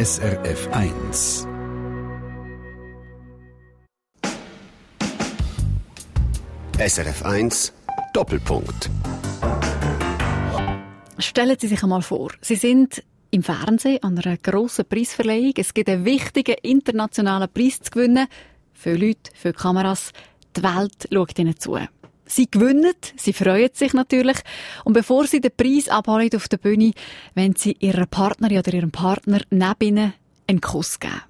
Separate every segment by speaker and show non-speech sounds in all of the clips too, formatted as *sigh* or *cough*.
Speaker 1: SRF 1.
Speaker 2: SRF 1 Doppelpunkt.
Speaker 3: Stellen Sie sich einmal vor, Sie sind im Fernsehen an einer grossen Preisverleihung. Es gibt einen wichtigen internationalen Preis zu gewinnen. Viele Leute, viele Kameras. Die Welt schaut Ihnen zu. Sie gewinnen, sie freuen sich natürlich. Und bevor sie den Preis abholen auf der Bühne, wenn sie ihrer Partnerin oder ihrem Partner neben ihnen einen Kuss geben.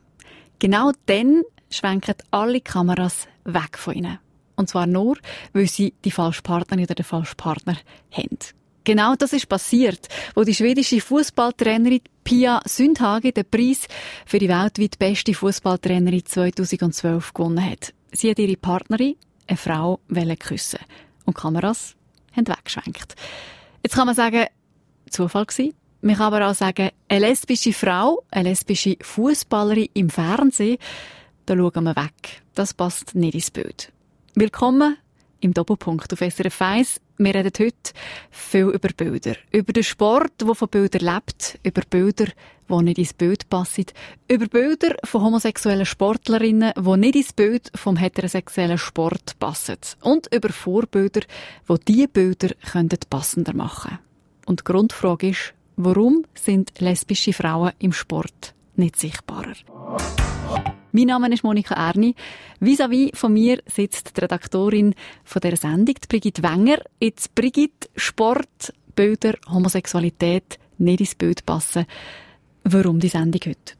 Speaker 3: Genau dann schwenken alle Kameras weg von ihnen. Und zwar nur, weil sie die falsche Partnerin oder den falschen Partner haben. Genau das ist passiert, wo die schwedische Fußballtrainerin Pia Sündhage den Preis für die weltweit beste Fußballtrainerin 2012 gewonnen hat. Sie hat ihre Partnerin, eine Frau, küssen. Und die Kameras haben weggeschwenkt. Jetzt kann man sagen, Zufall gewesen. Man kann aber auch sagen, eine lesbische Frau, eine lesbische Fußballerin im Fernsehen, da schauen wir weg. Das passt nicht ins Bild. Willkommen im Doppelpunkt auf SRF 1. Wir reden heute viel über Bilder. Über den Sport, der von Bildern lebt. Über Bilder, die nicht ins Bild passen. Über Bilder von homosexuellen Sportlerinnen, die nicht ins Bild vom heterosexuellen Sport passen. Und über Vorbilder, die diese Bilder passender machen können. Und die Grundfrage ist, warum sind lesbische Frauen im Sport nicht sichtbarer? Mein Name ist Monika Erni. Vis-à-vis von mir sitzt die Redaktorin von der Sendung, Brigitte Wenger. Jetzt Brigitte, Sport, Bilder, Homosexualität nicht ins Bild passen. Warum die Sendung heute?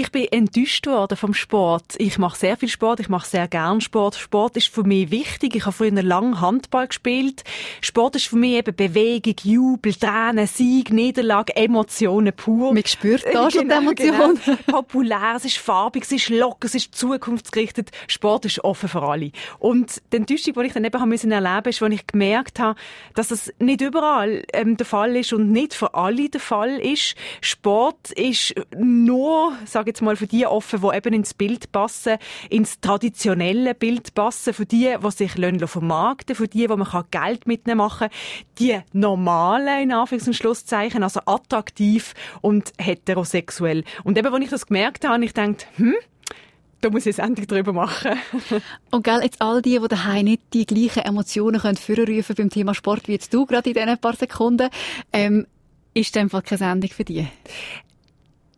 Speaker 4: Ich bin enttäuscht worden vom Sport. Ich mache sehr viel Sport, ich mache sehr gern Sport. Sport ist für mich wichtig. Ich habe früher lang Handball gespielt. Sport ist für mich eben Bewegung, Jubel, Tränen, Sieg, Niederlage, Emotionen pur.
Speaker 3: Man spürt da schon genau, die Emotionen.
Speaker 4: Genau. *laughs* Populär, es ist farbig, es ist locker, es ist zukunftsgerichtet. Sport ist offen für alle. Und die Enttäuschung, die ich dann eben erleben musste, ist, als ich gemerkt habe, dass das nicht überall ähm, der Fall ist und nicht für alle der Fall ist. Sport ist nur, sage jetzt mal, für die offen, die eben ins Bild passen, ins traditionelle Bild passen, für die, die sich vermarkten für die, wo man Geld mitnehmen machen die normalen, in Anführungs- und Schlusszeichen, also attraktiv und heterosexuell. Und eben, als ich das gemerkt habe, ich dachte, hm, da muss ich eine Sendung drüber machen. *laughs*
Speaker 3: und gell, jetzt all die, die daheim nicht die gleichen Emotionen können führen beim Thema Sport wie jetzt du gerade in diesen paar Sekunden, ähm, ist das einfach keine Sendung für dich?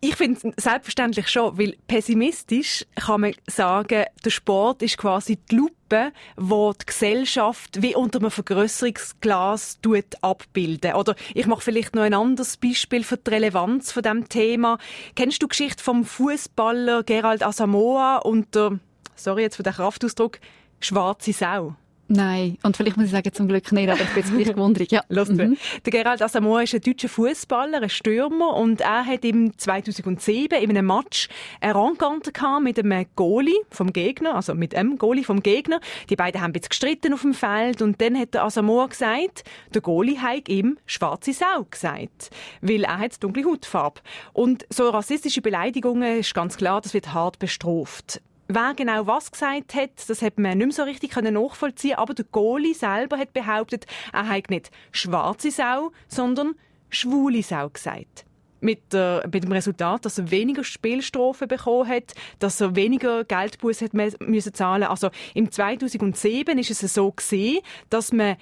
Speaker 4: Ich finde es selbstverständlich schon, weil pessimistisch kann man sagen, der Sport ist quasi die Lupe, wo die Gesellschaft wie unter einem Vergrößerungsglas abbilden. Oder ich mache vielleicht noch ein anderes Beispiel für die Relevanz von dem Thema. Kennst du die Geschichte vom Fußballer Gerald Asamoah und der, sorry jetzt für den Kraftausdruck, schwarze Sau?
Speaker 3: Nein, und vielleicht muss ich sagen, zum Glück nicht, aber ich bin jetzt gleich gewundert. Ja.
Speaker 4: Mhm. Der Gerald Asamoah ist ein deutscher Fußballer, ein Stürmer, und er hat im 2007 in einem Match eine Rencontre mit einem Goalie vom Gegner, also mit einem Goalie vom Gegner. Die beiden haben jetzt gestritten auf dem Feld, und dann hat der Asamoah gesagt, der Goalie hat ihm schwarze Sau gesagt, weil er hat dunkle Hautfarbe. Und so rassistische Beleidigungen ist ganz klar, das wird hart bestraft. Wer genau was gesagt hat, das hat man nicht mehr so richtig nachvollziehen aber der Goalie selber hat behauptet, er hat nicht schwarze Sau, sondern schwule Sau gesagt. Mit, äh, mit, dem Resultat, dass er weniger Spielstrafen bekommen hat, dass er weniger Geldbuß hat müssen zahlen. Also im 2007 ist es so gesehen, dass man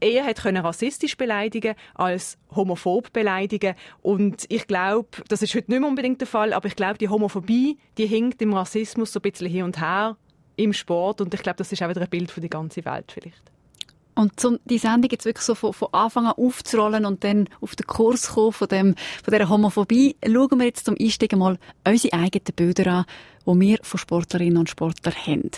Speaker 4: eher hat können rassistisch beleidigen als homophob beleidigen und ich glaube, das ist heute nicht mehr unbedingt der Fall, aber ich glaube, die Homophobie, die hinkt im Rassismus so ein bisschen hin und her im Sport und ich glaube, das ist auch wieder ein Bild für die ganze Welt vielleicht.
Speaker 3: Und um die Sendung jetzt wirklich so von, von Anfang an aufzurollen und dann auf den Kurs kommen von, dem, von dieser Homophobie, schauen wir jetzt zum Einstieg mal unsere eigenen Bilder an, die wir von Sportlerinnen und Sportlern haben.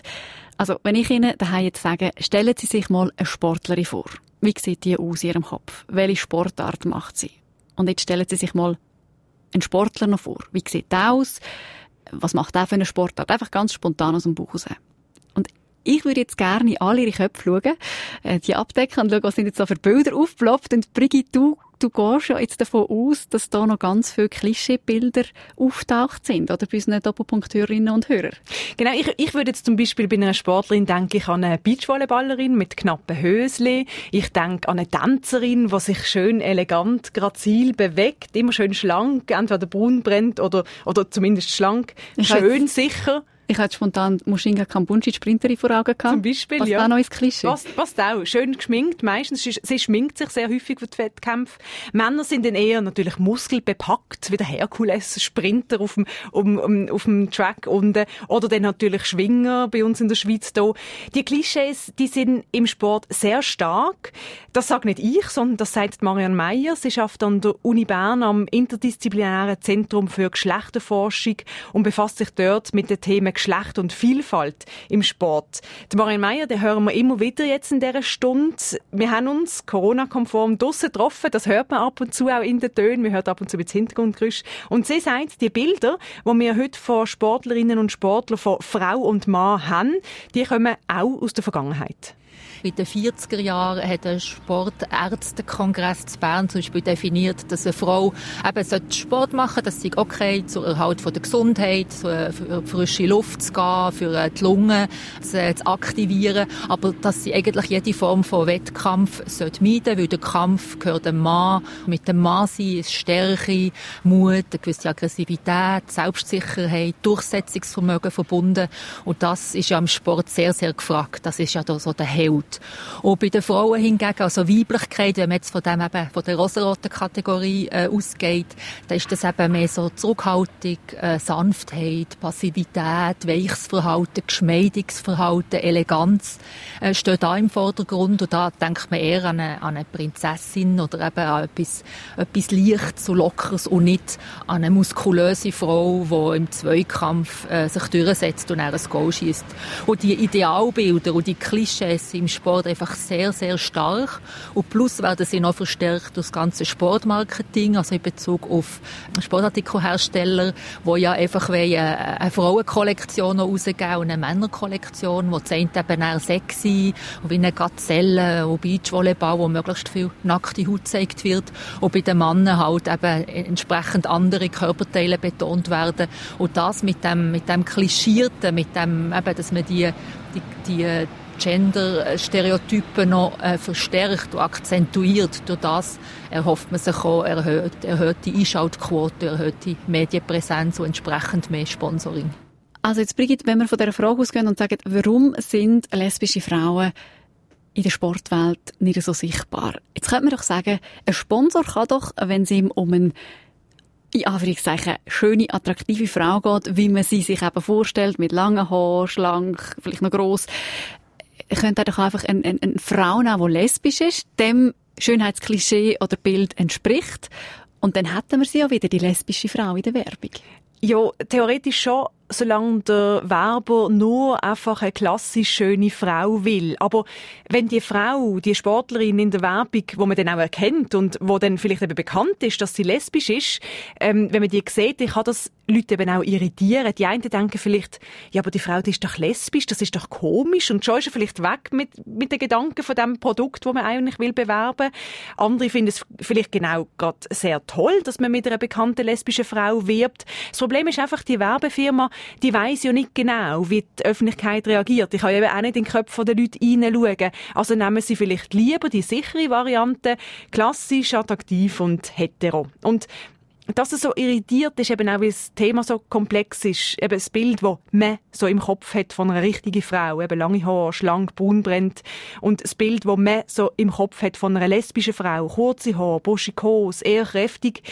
Speaker 3: Also, wenn ich Ihnen daheim jetzt sage, stellen Sie sich mal eine Sportlerin vor. Wie sieht die aus in Ihrem Kopf? Welche Sportart macht sie? Und jetzt stellen Sie sich mal einen Sportler noch vor. Wie sieht der aus? Was macht der für eine Sportart? Einfach ganz spontan aus dem Bauch raus. Und ich würde jetzt gerne in alle Ihre Köpfe schauen, äh, die abdecken und schauen, was sind jetzt so für Bilder aufgeploppt. Und Brigitte, du du gehst ja jetzt davon aus, dass da noch ganz viele Klischeebilder auftaucht sind, oder bei unseren Doppelpunkthörerinnen und Hörern.
Speaker 4: Genau, ich, ich würde jetzt zum Beispiel bei einer Sportlerin denke ich an eine Beachvolleyballerin mit knappen Hösli. Ich denke an eine Tänzerin, die sich schön elegant, grazil bewegt, immer schön schlank, entweder braun brennt oder, oder zumindest schlank, schön sicher.
Speaker 3: Ich hatte spontan Mushinga Kambunchi Sprinterin vor Augen gehabt.
Speaker 4: Zum Beispiel,
Speaker 3: Was
Speaker 4: ja.
Speaker 3: auch noch ins Klischee.
Speaker 4: Was, was auch. Schön geschminkt. Meistens, sie, sie schminkt sich sehr häufig für die Wettkämpfe. Männer sind dann eher natürlich muskelbepackt, wie der Herkules, Sprinter auf dem, um, um, auf dem Track unten. Oder dann natürlich Schwinger bei uns in der Schweiz hier. Die Klischees, die sind im Sport sehr stark. Das sage nicht ich, sondern das sagt Marianne Meyer. Sie schafft an der Uni Bern am interdisziplinären Zentrum für Geschlechterforschung und befasst sich dort mit den Themen Geschlecht und Vielfalt im Sport. Die Marianne Meyer, den hören wir immer wieder jetzt in dieser Stunde. Wir haben uns Corona-konform draussen getroffen. Das hört man ab und zu auch in den Tönen. Wir hören ab und zu das Hintergrundgeräusch. Und sie sagt, die Bilder, die wir heute von Sportlerinnen und Sportlern, von Frau und Mann haben, die kommen auch aus der Vergangenheit.
Speaker 5: In den 40er Jahren hat der Sportärztekongress zu Bern zum Beispiel definiert, dass eine Frau eben Sport machen sollte, das sei okay zur Erhalt von der Gesundheit, für frische Luft zu gehen, für die Lungen zu, aktivieren, aber dass sie eigentlich jede Form von Wettkampf sollte meiden, weil der Kampf gehört dem Mann. Mit dem Mann sein ist Stärke, Mut, eine gewisse Aggressivität, Selbstsicherheit, Durchsetzungsvermögen verbunden und das ist ja im Sport sehr, sehr gefragt. Das ist ja da so der Held. Und bei den Frauen hingegen, also Weiblichkeit, wenn man jetzt von dem eben, von der rosaroten Kategorie äh, ausgeht, dann ist das eben mehr so Zurückhaltung, äh, Sanftheit, Passivität, weiches Verhalten, geschmeidiges Verhalten, Eleganz äh, steht da im Vordergrund und da denkt man eher an eine, an eine Prinzessin oder eben an etwas, etwas Leichtes, so Lockeres und nicht an eine muskulöse Frau, die im Zweikampf äh, sich durchsetzt und dann ein Goal schießt. Und die Idealbilder und die Klischees im Sport einfach sehr, sehr stark. Und plus werden sie noch verstärkt durch das ganze Sportmarketing, also in Bezug auf Sportartikelhersteller, wo ja einfach eine, eine Frauenkollektion rausgeben und eine Männerkollektion, wo die eben eher sexy und wie eine Gazelle und Beachvolleyball, wo möglichst viel nackte Haut gezeigt wird. Und bei den Männern halt eben entsprechend andere Körperteile betont werden. Und das mit dem, mit dem Klischierten, mit dem, eben, dass man die, die, die Gender-Stereotypen noch äh, verstärkt und akzentuiert. Durch das erhofft man sich auch erhöht, erhöhte Einschaltquote, erhöhte Medienpräsenz und entsprechend mehr Sponsoring.
Speaker 3: Also jetzt Brigitte, wenn wir von dieser Frage ausgehen und sagen, warum sind lesbische Frauen in der Sportwelt nicht so sichtbar? Jetzt könnte man doch sagen, ein Sponsor kann doch, wenn es ihm um einen in Anführungszeichen schöne, attraktive Frau geht, wie man sie sich eben vorstellt, mit langen Haaren, schlank, vielleicht noch gross, könnte er doch einfach eine, eine, eine Frau nehmen, die lesbisch ist, dem Schönheitsklischee oder Bild entspricht. Und dann hätten wir sie ja wieder, die lesbische Frau in der Werbung.
Speaker 4: Ja, theoretisch schon solange der Werber nur einfach eine klassisch schöne Frau will. Aber wenn die Frau, die Sportlerin in der Werbung, wo man dann auch erkennt und wo dann vielleicht eben bekannt ist, dass sie lesbisch ist, ähm, wenn man die sieht, dann kann das Leute eben auch irritieren. Die einen denken vielleicht, ja, aber die Frau, die ist doch lesbisch, das ist doch komisch und schon ist er vielleicht weg mit, mit den Gedanken von dem Produkt, wo man eigentlich will bewerben. Andere finden es vielleicht genau gerade sehr toll, dass man mit einer bekannten lesbischen Frau wirbt. Das Problem ist einfach, die Werbefirma, die weiß ja nicht genau, wie die Öffentlichkeit reagiert. Ich kann eben auch nicht in den Köpfe der Leute hineinschauen. Also nehmen sie vielleicht lieber die sichere Variante, klassisch, attraktiv und hetero. Und dass es so irritiert ist, eben auch, weil das Thema so komplex ist. Eben das Bild, das man so im Kopf hat von einer richtigen Frau. Eben lange Haare, schlank, braun brennt. Und das Bild, das man so im Kopf hat von einer lesbischen Frau. Kurze Haare, buschikos, eher kräftig.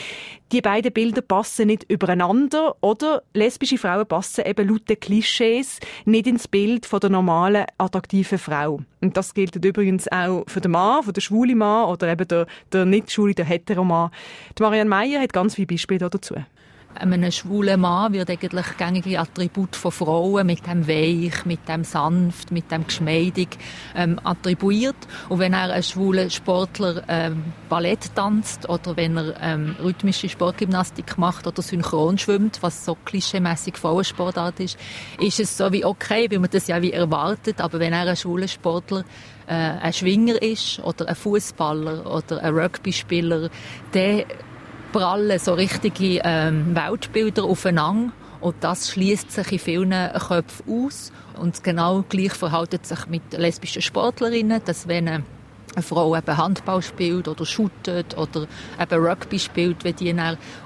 Speaker 4: Die beiden Bilder passen nicht übereinander. Oder lesbische Frauen passen eben laut den Klischees nicht ins Bild von der normalen, attraktiven Frau. Und das gilt übrigens auch für den Mann, für den schwulen Mann oder eben der, der nicht schwule, der hetero Mann. Die Marianne Meyer hat ganz viele Beispiele dazu.
Speaker 5: einem schwulen Mann wird eigentlich gängige Attribut von Frauen mit dem Weich, mit dem Sanft, mit dem Geschmeidig ähm, attribuiert. Und wenn er ein schwuler Sportler ähm, Ballett tanzt oder wenn er ähm, rhythmische Sportgymnastik macht oder synchron schwimmt, was so klischeemäßig Frauensportart ist, ist es so wie okay, wie man das ja wie erwartet. Aber wenn er ein schwuler Sportler äh, ein Schwinger ist oder ein Fußballer oder ein Rugby-Spieler, der prallen so richtige ähm, Weltbilder aufeinander und das schließt sich in vielen Köpfen aus. Und genau gleich verhält sich mit lesbischen Sportlerinnen, dass wenn eine Frau eben Handball spielt oder shootet oder eben Rugby spielt, wenn die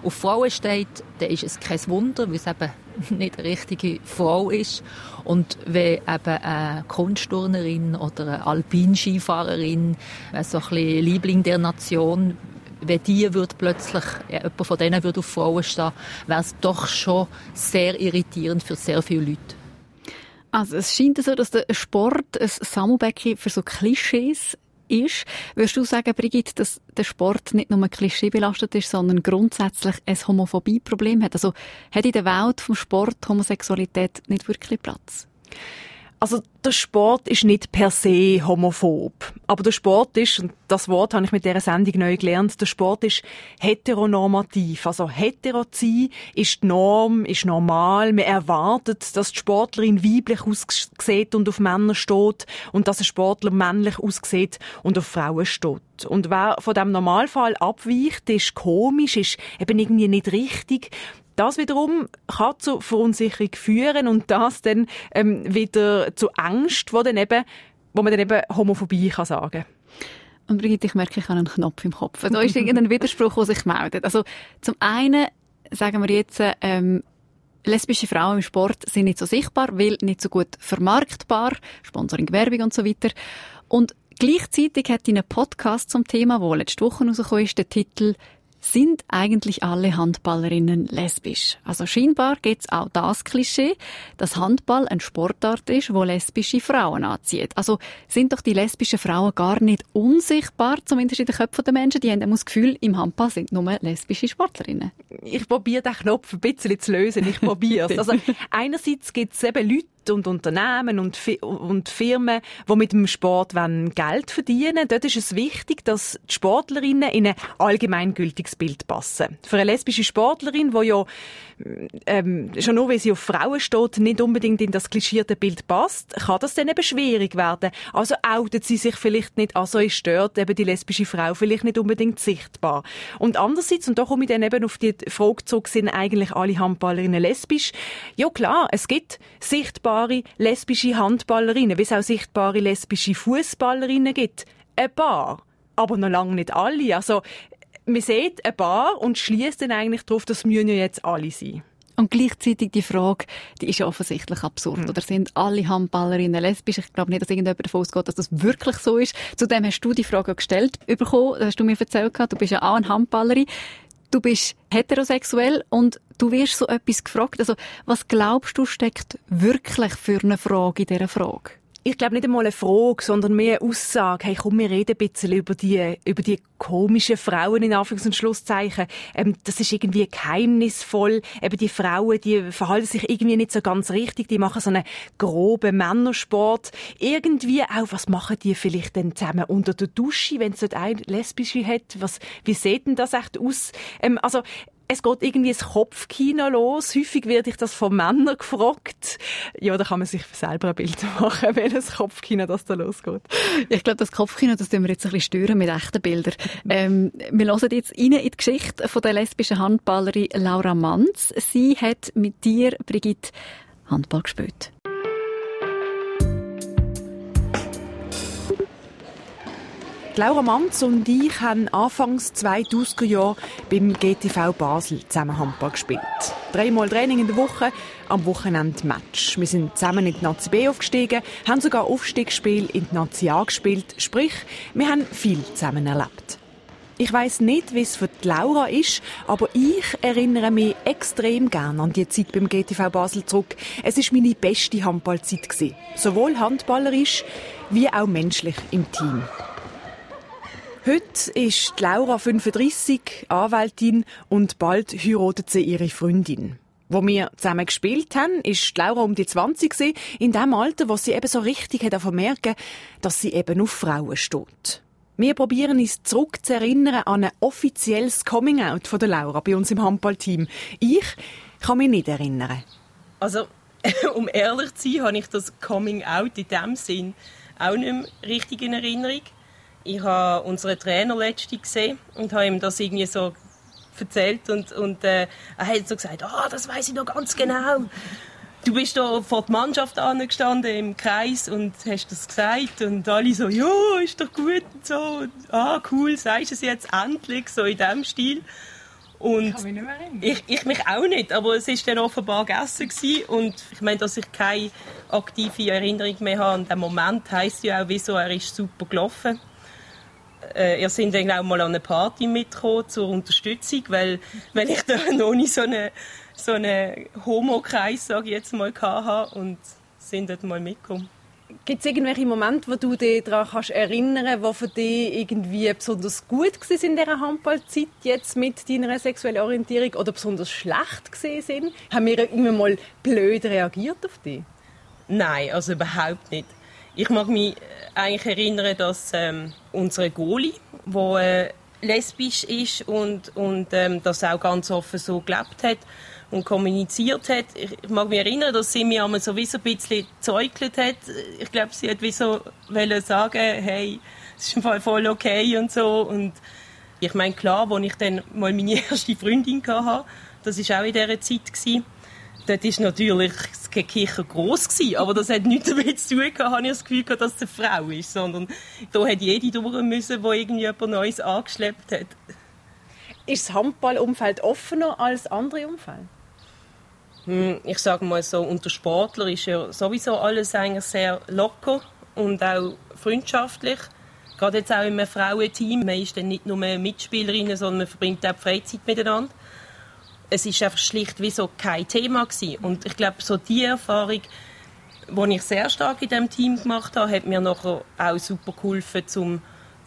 Speaker 5: auf Frauen steht, dann ist es kein Wunder, weil es eben *laughs* nicht eine richtige Frau ist. Und wenn eben eine Kunstturnerin oder eine Alpinskifahrerin, so ein bisschen Liebling der Nation, wenn die würde plötzlich, ja, jemand von denen würde auf Frauen stehen, wäre es doch schon sehr irritierend für sehr viele Leute.
Speaker 3: Also es scheint so, dass der Sport ein Sammelbecken für so Klischees ist. Würdest du sagen, Brigitte, dass der Sport nicht nur Klischee belastet ist, sondern grundsätzlich ein Homophobie-Problem hat? Also hat in der Welt vom Sport Homosexualität nicht wirklich Platz?
Speaker 4: Also der Sport ist nicht per se homophob, aber der Sport ist, und das Wort habe ich mit dieser Sendung neu gelernt, der Sport ist heteronormativ. Also hetero ist die Norm, ist normal. Man erwartet, dass die Sportlerin weiblich aussieht und auf Männer steht und dass ein Sportler männlich aussieht und auf Frauen steht. Und wer von dem Normalfall abweicht, ist komisch, ist eben irgendwie nicht richtig. Das wiederum kann zu Verunsicherung führen und das dann ähm, wieder zu Angst, wo, dann eben, wo man dann eben Homophobie kann sagen
Speaker 3: und Brigitte, ich merke, ich habe einen Knopf im Kopf. Da ist irgendein Widerspruch, der sich meldet. Also zum einen sagen wir jetzt, ähm, lesbische Frauen im Sport sind nicht so sichtbar, weil nicht so gut vermarktbar, Sponsoring, Werbung und so weiter. Und gleichzeitig hat in einem Podcast zum Thema, wo letzte Woche rausgekommen ist, der Titel sind eigentlich alle Handballerinnen lesbisch. Also scheinbar gibt's auch das Klischee, dass Handball ein Sportart ist, wo lesbische Frauen anzieht. Also sind doch die lesbischen Frauen gar nicht unsichtbar, zumindest in den Köpfen der Menschen. Die haben das Gefühl, im Handball sind nur lesbische Sportlerinnen.
Speaker 4: Ich probiere den Knopf ein bisschen zu lösen. Ich probiere es. *laughs* Also einerseits gibt's eben Leute, und Unternehmen und, und Firmen, die mit dem Sport Geld verdienen Dort ist es wichtig, dass die Sportlerinnen in ein allgemeingültiges Bild passen. Für eine lesbische Sportlerin, die ja ähm, schon nur, weil sie auf Frauen steht, nicht unbedingt in das klischierte Bild passt, kann das dann eben schwierig werden. Also outet sie sich vielleicht nicht, also ist stört eben die lesbische Frau vielleicht nicht unbedingt sichtbar. Und andererseits, und da komme ich dann eben auf die Frage zurück, sind eigentlich alle Handballerinnen lesbisch? Ja klar, es gibt sichtbare lesbische Handballerinnen, wie es auch sichtbare lesbische Fußballerinnen gibt. Ein paar aber noch lange nicht alle. Also man sieht ein paar und schließt dann eigentlich darauf, dass müssen ja jetzt alle sein.
Speaker 3: Und gleichzeitig die Frage, die ist ja offensichtlich absurd. Mhm. Oder sind alle Handballerinnen lesbisch? Ich glaube nicht, dass irgendjemand davon ausgeht, dass das wirklich so ist. Zudem hast du die Frage gestellt bekommen, hast du mir erzählt. Du bist ja auch eine Handballerin. Du bist heterosexuell und du wirst so etwas gefragt. Also, was glaubst du, steckt wirklich für eine Frage in dieser Frage?
Speaker 4: Ich glaube nicht einmal eine Frage, sondern mehr eine Aussage. Hey, komm, wir reden ein bisschen über die, über die komischen Frauen in Anführungs- und Schlusszeichen. Ähm, das ist irgendwie geheimnisvoll. Eben die Frauen, die verhalten sich irgendwie nicht so ganz richtig. Die machen so einen groben Männersport. Irgendwie auch, was machen die vielleicht denn zusammen unter der Dusche, wenn es dort eine lesbische hat? Was, wie sieht denn das echt aus? Ähm, also, es geht irgendwie das Kopfkino los. Häufig werde ich das von Männern gefragt. Ja, da kann man sich selber ein Bild *laughs* machen, welches Kopfkino das da losgeht.
Speaker 3: Ich glaube, das Kopfkino, das tun wir jetzt ein bisschen stören mit echten Bildern. Ähm, wir hören jetzt rein in die Geschichte von der lesbischen Handballerin Laura Manz. Sie hat mit dir, Brigitte, Handball gespielt.
Speaker 4: Laura Manz und ich haben anfangs 2000er Jahre beim GTV Basel zusammen Handball gespielt. Dreimal Training in der Woche, am Wochenende Match. Wir sind zusammen in die Nazi B aufgestiegen, haben sogar Aufstiegsspiel in die Nazi A gespielt. Sprich, wir haben viel zusammen erlebt. Ich weiß nicht, wie es für die Laura ist, aber ich erinnere mich extrem gern an die Zeit beim GTV Basel zurück. Es ist meine beste Handballzeit gewesen. Sowohl handballerisch wie auch menschlich im Team. Heute ist Laura 35, Anwältin und bald heiratet sie ihre Freundin. Wo wir zusammen gespielt haben, ist Laura um die 20 gewesen, in dem Alter, wo sie eben so richtig hat merken, dass sie eben auf Frauen steht. Wir probieren uns zurück zu erinnern an ein offizielles Coming-out von der Laura bei uns im Handballteam. Ich kann mich nicht erinnern.
Speaker 6: Also, *laughs* um ehrlich zu sein, habe ich das Coming-out in dem Sinn auch nicht mehr richtig in Erinnerung. Ich habe unseren Trainer letztens gesehen und habe ihm das irgendwie so erzählt und, und äh, er hat so gesagt, ah, oh, das weiß ich noch ganz genau du bist da vor der Mannschaft angestanden im Kreis und hast das gesagt und alle so, ja, ist doch gut und so. Ah, cool, sagst du es jetzt endlich, so in diesem Stil. Und ich, mich ich, ich, mich auch nicht, aber es war dann offenbar gegessen gewesen. und ich meine, dass ich keine aktive Erinnerung mehr habe an den Moment, heisst ja auch, wieso er ist super gelaufen. Äh, ihr sind dann auch mal an eine Party mitgekommen zur Unterstützung, weil, weil ich *laughs* da noch nicht so eine so einen Homo-Kreis, sage ich jetzt mal, hatte und sind dort mal mitgekommen.
Speaker 4: Gibt es irgendwelche Momente, wo du dich daran kannst erinnern kannst, die für dich irgendwie besonders gut waren in dieser Handballzeit, jetzt mit deiner sexuellen Orientierung, oder besonders schlecht sind? Haben wir irgendwann mal blöd reagiert auf dich?
Speaker 6: Nein, also überhaupt nicht. Ich mag mich eigentlich erinnern, dass ähm, unsere Goalie, die äh, lesbisch ist und, und ähm, das auch ganz offen so gelebt hat, und kommuniziert hat. Ich mag mich erinnern, dass sie mir einmal so wie so ein bisschen gezeugelt hat. Ich glaube, sie hat wie so sagen, hey, es ist im Fall voll okay und so. Und ich meine, klar, als ich dann mal meine *laughs* erste Freundin hatte, das war auch in dieser Zeit, dort war natürlich das Gekicher gross gewesen, aber das hat nichts damit zu tun gehabt, habe ich das Gefühl gehabt, dass es eine Frau ist, sondern da hat jede durch müssen, die irgendjemand Neues angeschleppt hat.
Speaker 4: Ist das Handballumfeld offener als andere Umfeld?
Speaker 6: Hm, ich sage mal so, unter Sportler ist ja sowieso alles eigentlich sehr locker und auch freundschaftlich. Gerade jetzt auch in einem Frauenteam. Man ist dann nicht nur Mitspielerinnen, sondern man verbringt auch Freizeit miteinander. Es ist einfach schlicht wie so kein Thema gewesen. Und ich glaube, so die Erfahrung, die ich sehr stark in diesem Team gemacht habe, hat mir nachher auch super geholfen, um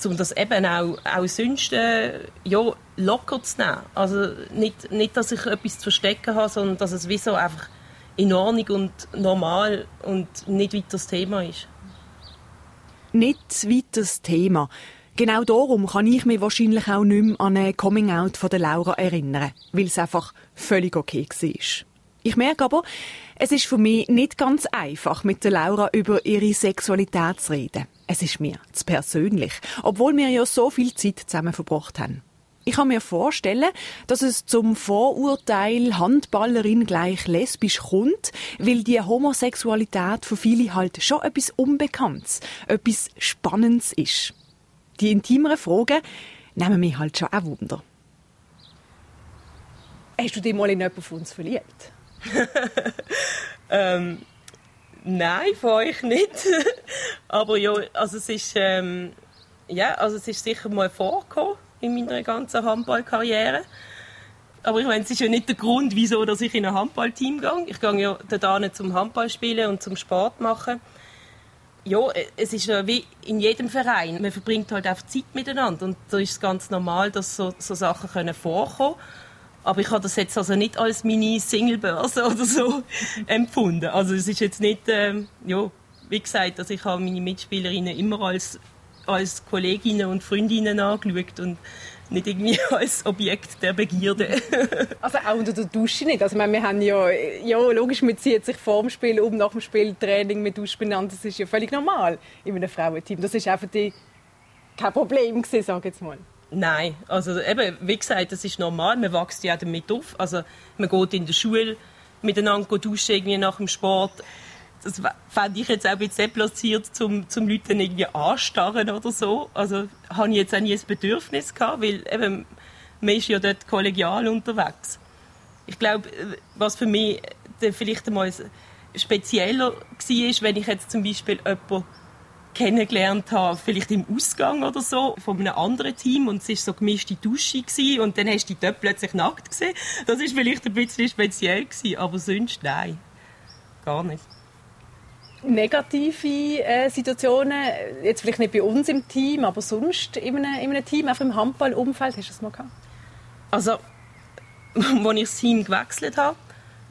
Speaker 6: um das eben auch, auch sonst äh, ja, locker zu nehmen. Also nicht, nicht, dass ich etwas zu verstecken habe, sondern dass es wie so einfach in Ordnung und normal und nicht weiter das Thema ist.
Speaker 4: Nicht weiter das Thema. Genau darum kann ich mich wahrscheinlich auch nicht mehr an ein Coming-out von Laura erinnern, weil es einfach völlig okay war. Ich merke aber, es ist für mich nicht ganz einfach, mit der Laura über ihre Sexualität zu reden. Es ist mir zu persönlich, obwohl wir ja so viel Zeit zusammen verbracht haben. Ich kann mir vorstellen, dass es zum Vorurteil Handballerin gleich lesbisch kommt, weil die Homosexualität für viele halt schon etwas Unbekanntes, etwas Spannendes ist. Die intimeren Fragen nehmen mich halt schon auch Wunder. Hast du dich mal in jemanden von uns verliebt? *laughs*
Speaker 6: ähm, Nein, von euch nicht. *laughs* Aber ja, also es ist, ähm, ja, also es ist sicher mal vorgekommen in meiner ganzen Handballkarriere. Aber ich meine, es ist ja nicht der Grund, wieso dass ich in ein Handballteam gehe. Ich gehe ja da zum Handballspielen und zum Sport machen. Ja, es ist ja wie in jedem Verein. Man verbringt halt einfach Zeit miteinander. Und da ist es ganz normal, dass so, so Sachen können vorkommen. Aber ich habe das jetzt also nicht als meine Singlebörse *laughs* oder so empfunden. Also es ist jetzt nicht, ähm, ja, wie gesagt, also ich habe meine Mitspielerinnen immer als, als Kolleginnen und Freundinnen angeschaut und nicht irgendwie *laughs* als Objekt der Begierde. *laughs*
Speaker 4: also auch unter der Dusche nicht. Also wir haben ja, ja logisch, man zieht sich vor dem Spiel um, nach dem Spiel Training, mit Duschen benannt. Das ist ja völlig normal in einem Frauenteam. Das ist für dich kein Problem gewesen, sage ich jetzt mal.
Speaker 6: Nein, also eben, wie gesagt, das ist normal, man wächst ja damit auf. Also man geht in der Schule miteinander duschen irgendwie nach dem Sport. Das fände ich jetzt auch ein bisschen platziert, zum, zum Leute irgendwie anstarren oder so. Also habe ich jetzt auch nie ein Bedürfnis gehabt, weil eben, man ist ja dort kollegial unterwegs. Ich glaube, was für mich vielleicht einmal spezieller war, wenn ich jetzt zum Beispiel jemanden kennengelernt habe, vielleicht im Ausgang oder so, von einem anderen Team und es war so gemischte Dusche gewesen, und dann hast du dich dort plötzlich nackt gesehen. Das war vielleicht ein bisschen speziell gewesen, aber sonst nein. Gar nicht.
Speaker 7: Negative äh, Situationen, jetzt vielleicht nicht bei uns im Team, aber sonst in einem, in einem Team, einfach im Handballumfeld, hast du das mal gehabt?
Speaker 6: Also, *laughs* als ich das Team gewechselt habe,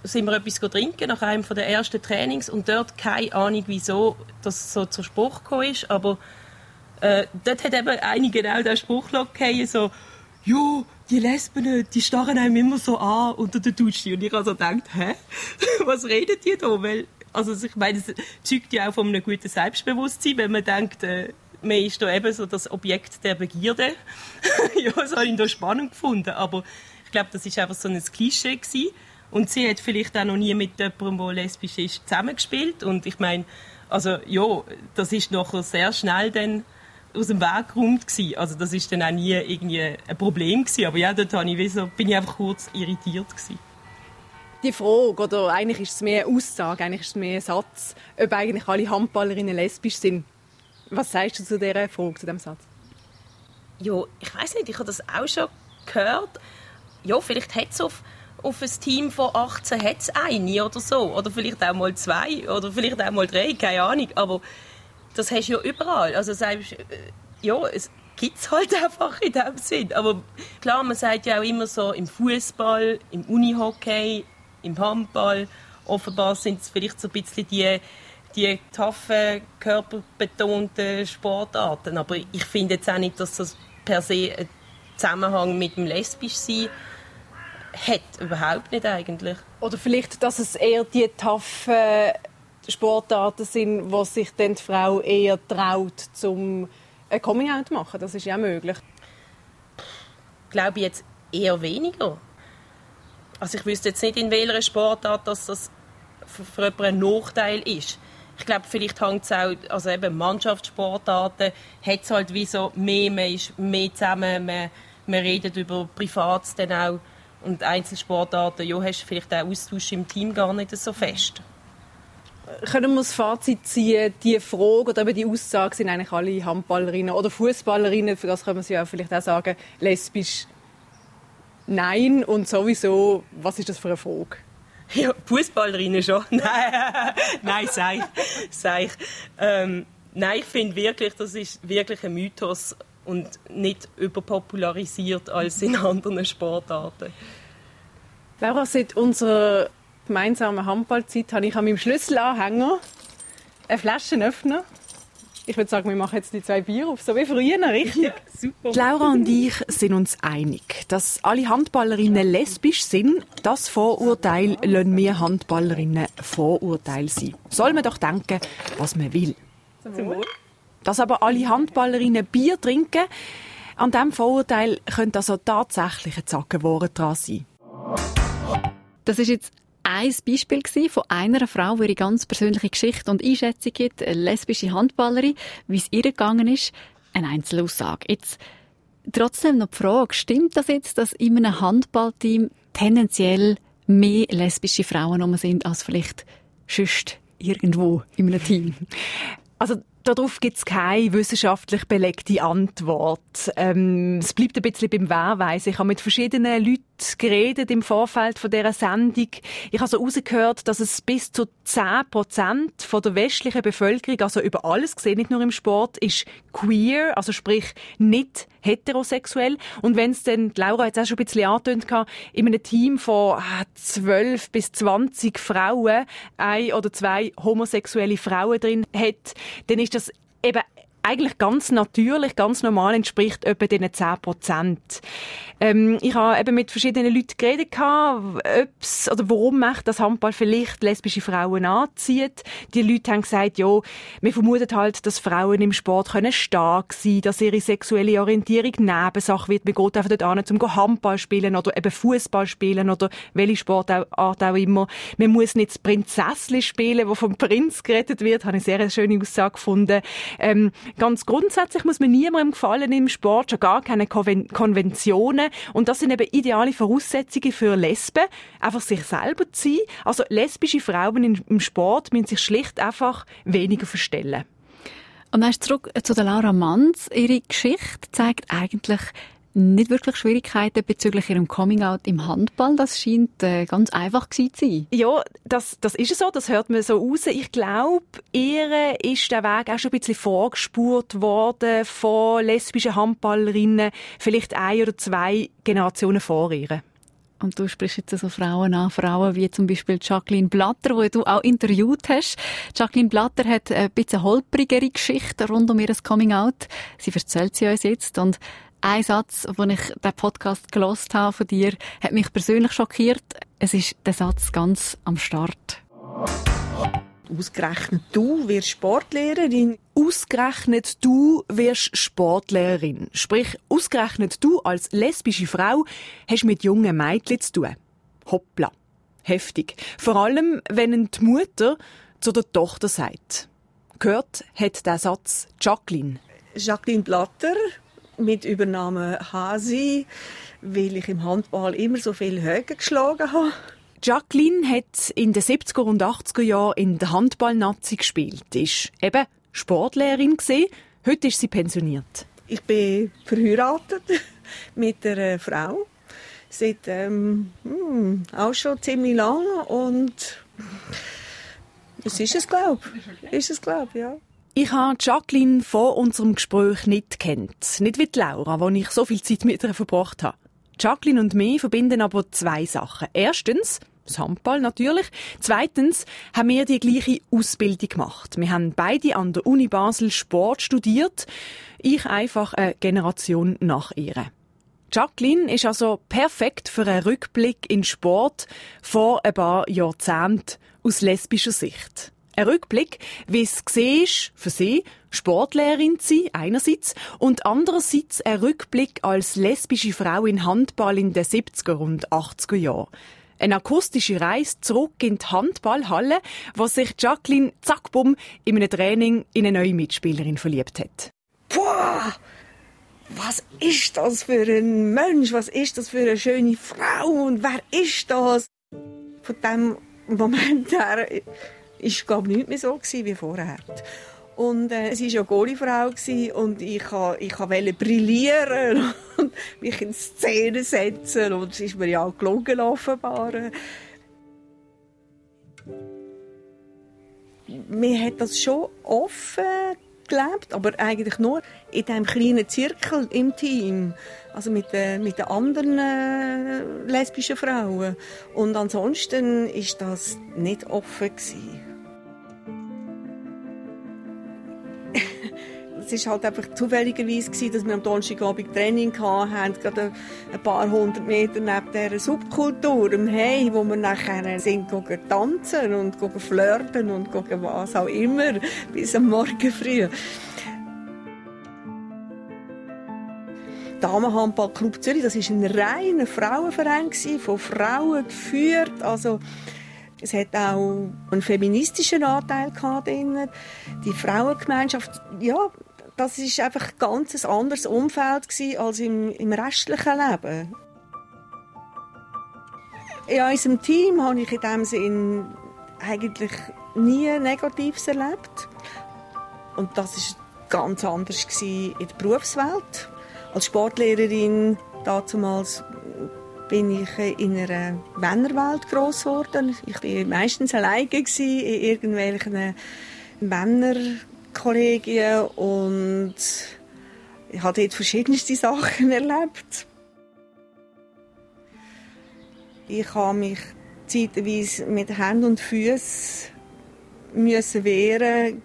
Speaker 6: sind wir etwas trinken nach einem der ersten Trainings und dort keine Ahnung, wieso das so zur Spruch gekommen ist, aber äh, dort hat eben einige genau den Spruch gegeben, so «Jo, die Lesben, die starren einem immer so an unter der Dusche.» Und ich also gedacht, «Hä? *laughs* Was redet ihr da?» Weil, also ich meine, es zeugt ja auch von einem guten Selbstbewusstsein, wenn man denkt, äh, man ist da eben so das Objekt der Begierde. *laughs* ja, das habe ich da spannend gefunden, aber ich glaube, das ist einfach so ein Klischee gewesen. Und sie hat vielleicht auch noch nie mit jemandem, der lesbisch ist, zusammengespielt. Und ich meine, also ja, das ist nachher sehr schnell dann aus dem Weg geräumt gewesen. Also das ist dann auch nie irgendwie ein Problem gewesen. Aber ja, dort ich, bin ich einfach kurz irritiert gewesen.
Speaker 7: Die Frage, oder eigentlich ist es mehr eine Aussage, eigentlich ist es mehr ein Satz, ob eigentlich alle Handballerinnen lesbisch sind. Was sagst du zu dieser Frage, zu diesem Satz?
Speaker 6: Ja, ich weiß nicht, ich habe das auch schon gehört. Ja, vielleicht hat es auf auf ein Team von 18 hat es eine oder so. Oder vielleicht auch mal zwei oder vielleicht auch mal drei, keine Ahnung. Aber das hast du ja überall. Also sagst, äh, ja, es gibt es halt *laughs* einfach in dem Sinn. Aber klar, man sagt ja auch immer so, im Fußball, im Unihockey, im Handball, offenbar sind es vielleicht so ein bisschen die, die taffen, körperbetonten Sportarten. Aber ich finde jetzt auch nicht, dass das per se einen Zusammenhang mit dem Lesbischsein hat. Überhaupt nicht eigentlich.
Speaker 7: Oder vielleicht, dass es eher die taffen Sportarten sind, wo sich dann die Frau eher traut, zum ein Coming-out zu machen. Das ist ja möglich.
Speaker 6: Glaube ich jetzt eher weniger. Also ich wüsste jetzt nicht, in welcher Sportart dass das für, für jemanden ein Nachteil ist. Ich glaube, vielleicht hängt es auch, also eben Mannschaftssportarten, hat es halt wie so mehr, man ist mehr zusammen, man, man redet über Privates dann auch. Und Einzelsportarten, ja, hast du vielleicht auch Austausch im Team gar nicht so fest.
Speaker 7: Können wir das Fazit ziehen, die Frage oder eben die Aussage sind eigentlich alle Handballerinnen oder Fußballerinnen, für das können wir sie ja vielleicht auch sagen, lesbisch nein und sowieso, was ist das für eine Frage?
Speaker 6: Ja, Fußballerinnen schon. *laughs* nein, nein, ich. Sag ich. Ähm, nein, ich finde wirklich, das ist wirklich ein Mythos und nicht überpopularisiert als in anderen Sportarten.
Speaker 7: Laura, seit unserer gemeinsamen Handballzeit habe ich an meinem Schlüsselanhänger eine Flaschenöffner. Ich würde sagen, wir machen jetzt die zwei Bier auf, so wie früher, richtig? Ja,
Speaker 4: super. Laura und ich sind uns einig, dass alle Handballerinnen lesbisch sind. Das Vorurteil lassen wir Handballerinnen Vorurteil sein. Soll man doch denken, was man will. Zum Wohl dass aber alle Handballerinnen Bier trinken, an diesem Vorurteil könnte also tatsächlich ein Zackenwort dran sein.
Speaker 3: Das ist jetzt ein Beispiel von einer Frau, die ihre ganz persönliche Geschichte und Einschätzung gibt, eine lesbische Handballerin, wie es ihr gegangen ist, eine Einzelaussage. Jetzt trotzdem noch die Frage, stimmt das jetzt, dass in einem Handballteam tendenziell mehr lesbische Frauen sind als vielleicht sonst irgendwo in einem Team?
Speaker 4: Also Darauf gibt es keine wissenschaftlich belegte Antwort. Ähm, es bleibt ein bisschen beim Wehrweisen. Ich habe mit verschiedenen Leuten geredet im Vorfeld von dieser Sendung. Ich habe so herausgehört, dass es bis zu 10 Prozent der westlichen Bevölkerung, also über alles gesehen, nicht nur im Sport, ist queer, also sprich nicht heterosexuell. Und wenn es dann, Laura hat es auch schon ein bisschen angetönt, in einem Team von 12 ah, bis 20 Frauen ein oder zwei homosexuelle Frauen drin hat, dann ist das eben eigentlich ganz natürlich, ganz normal entspricht etwa diesen 10 Prozent. Ähm, ich habe eben mit verschiedenen Leuten geredet, ob's, oder warum macht das Handball vielleicht lesbische Frauen anzieht. Die Leute haben gesagt, ja, wir vermuten halt, dass Frauen im Sport können stark sein dass ihre sexuelle Orientierung Nebensache wird. Man geht einfach dort an, um Handball spielen oder eben Fußball spielen oder welche Sportart auch immer. Man muss nicht das Prinzesschen spielen, wo vom Prinz gerettet wird. Habe ich eine sehr schöne Aussage gefunden. Ähm, ganz grundsätzlich muss man niemandem gefallen im Sport, schon gar keine Konventionen. Und das sind eben ideale Voraussetzungen für Lesben, einfach sich selber zu sein. Also lesbische Frauen im Sport müssen sich schlicht einfach weniger verstellen.
Speaker 3: Und dann zurück zu der Laura Manns. Ihre Geschichte zeigt eigentlich, nicht wirklich Schwierigkeiten bezüglich ihrem Coming-out im Handball. Das scheint äh, ganz einfach gewesen zu sein.
Speaker 4: Ja, das, das ist so. Das hört man so raus. Ich glaube, ihr ist der Weg auch schon ein bisschen vorgespurt worden von lesbischen Handballerinnen, vielleicht ein oder zwei Generationen vor ihr.
Speaker 3: Und du sprichst jetzt so Frauen an, Frauen wie zum Beispiel Jacqueline Blatter, die du auch interviewt hast. Jacqueline Blatter hat ein bisschen holprigere Geschichte rund um ihr Coming-out. Sie erzählt sie uns jetzt und ein Satz, den ich den Podcast gelost habe von dir, hat mich persönlich schockiert. Es ist der Satz ganz am Start.
Speaker 8: Ausgerechnet du wirst Sportlehrerin.
Speaker 4: Ausgerechnet du wirst Sportlehrerin. Sprich, ausgerechnet du als lesbische Frau hast mit jungen Mädchen zu tun. Hoppla. Heftig. Vor allem, wenn die Mutter zu der Tochter sagt. Gehört hat der Satz Jacqueline.
Speaker 8: Jacqueline Blatter mit Übernahme Hasi, weil ich im Handball immer so viel Höhe geschlagen habe.
Speaker 4: Jacqueline hat in den 70er und 80er Jahren in der Handball-Nazi gespielt, ist eben Sportlehrerin gesehen. Heute ist sie pensioniert.
Speaker 8: Ich bin verheiratet *laughs* mit einer Frau seit ähm, hm, auch schon ziemlich lange und es ist es glaube ist es glaube ja.
Speaker 4: Ich habe Jacqueline vor unserem Gespräch nicht kennt, nicht wie Laura, wo ich so viel Zeit mit ihr verbracht habe. Jacqueline und mich verbinden aber zwei Sachen. Erstens das Handball natürlich. Zweitens haben wir die gleiche Ausbildung gemacht. Wir haben beide an der Uni Basel Sport studiert. Ich einfach eine Generation nach ihr. Jacqueline ist also perfekt für einen Rückblick in Sport vor ein paar Jahrzehnten aus lesbischer Sicht. Ein Rückblick, wie es war, für sie Sportlehrerin zu sein, einerseits, und andererseits ein Rückblick als lesbische Frau in Handball in den 70er und 80er Jahren. Eine akustische Reise zurück in die Handballhalle, wo sich Jacqueline zackbumm in einem Training in eine neue Mitspielerin verliebt hat.
Speaker 8: Boah! Was ist das für ein Mensch? Was ist das für eine schöne Frau? Und wer ist das? Von dem Moment her ist glaube nichts mehr so wie vorher. Und äh, sie war ja Goalie-Frau und ich, ha, ich wollte brillieren *laughs* und mich in Szene setzen und es ist mir ja auch gelungen offenbar. Mir hat das schon offen gelebt, aber eigentlich nur in diesem kleinen Zirkel im Team. Also mit, äh, mit den anderen äh, lesbischen Frauen. Und ansonsten ist das nicht offen gewesen. Es war halt einfach zufälligerweise, gewesen, dass wir am Donnerstagabend Training hatten, gerade ein paar hundert Meter neben dieser Subkultur, im Hey, wo wir nachher sind gegangen tanzen und gegangen flirten und gegangen was auch immer, bis am Morgen früh. Damenhandballclub Zürich, das war ein reiner Frauenverein, von Frauen geführt, also es hat auch einen feministischen Anteil gehabt Die Frauengemeinschaft, ja, das ist einfach ein ganz anderes Umfeld als im, im restlichen Leben. In unserem Team habe ich in dem Sinn eigentlich nie Negatives erlebt. Und das ist ganz anders in der Berufswelt. Als Sportlehrerin damals bin ich in einer Männerwelt groß geworden. Ich war meistens alleine in irgendwelchen Männer Kollegien und ich habe dort verschiedenste Sachen *laughs* erlebt. Ich habe mich zeitweise mit Händen und Füßen müssen wehren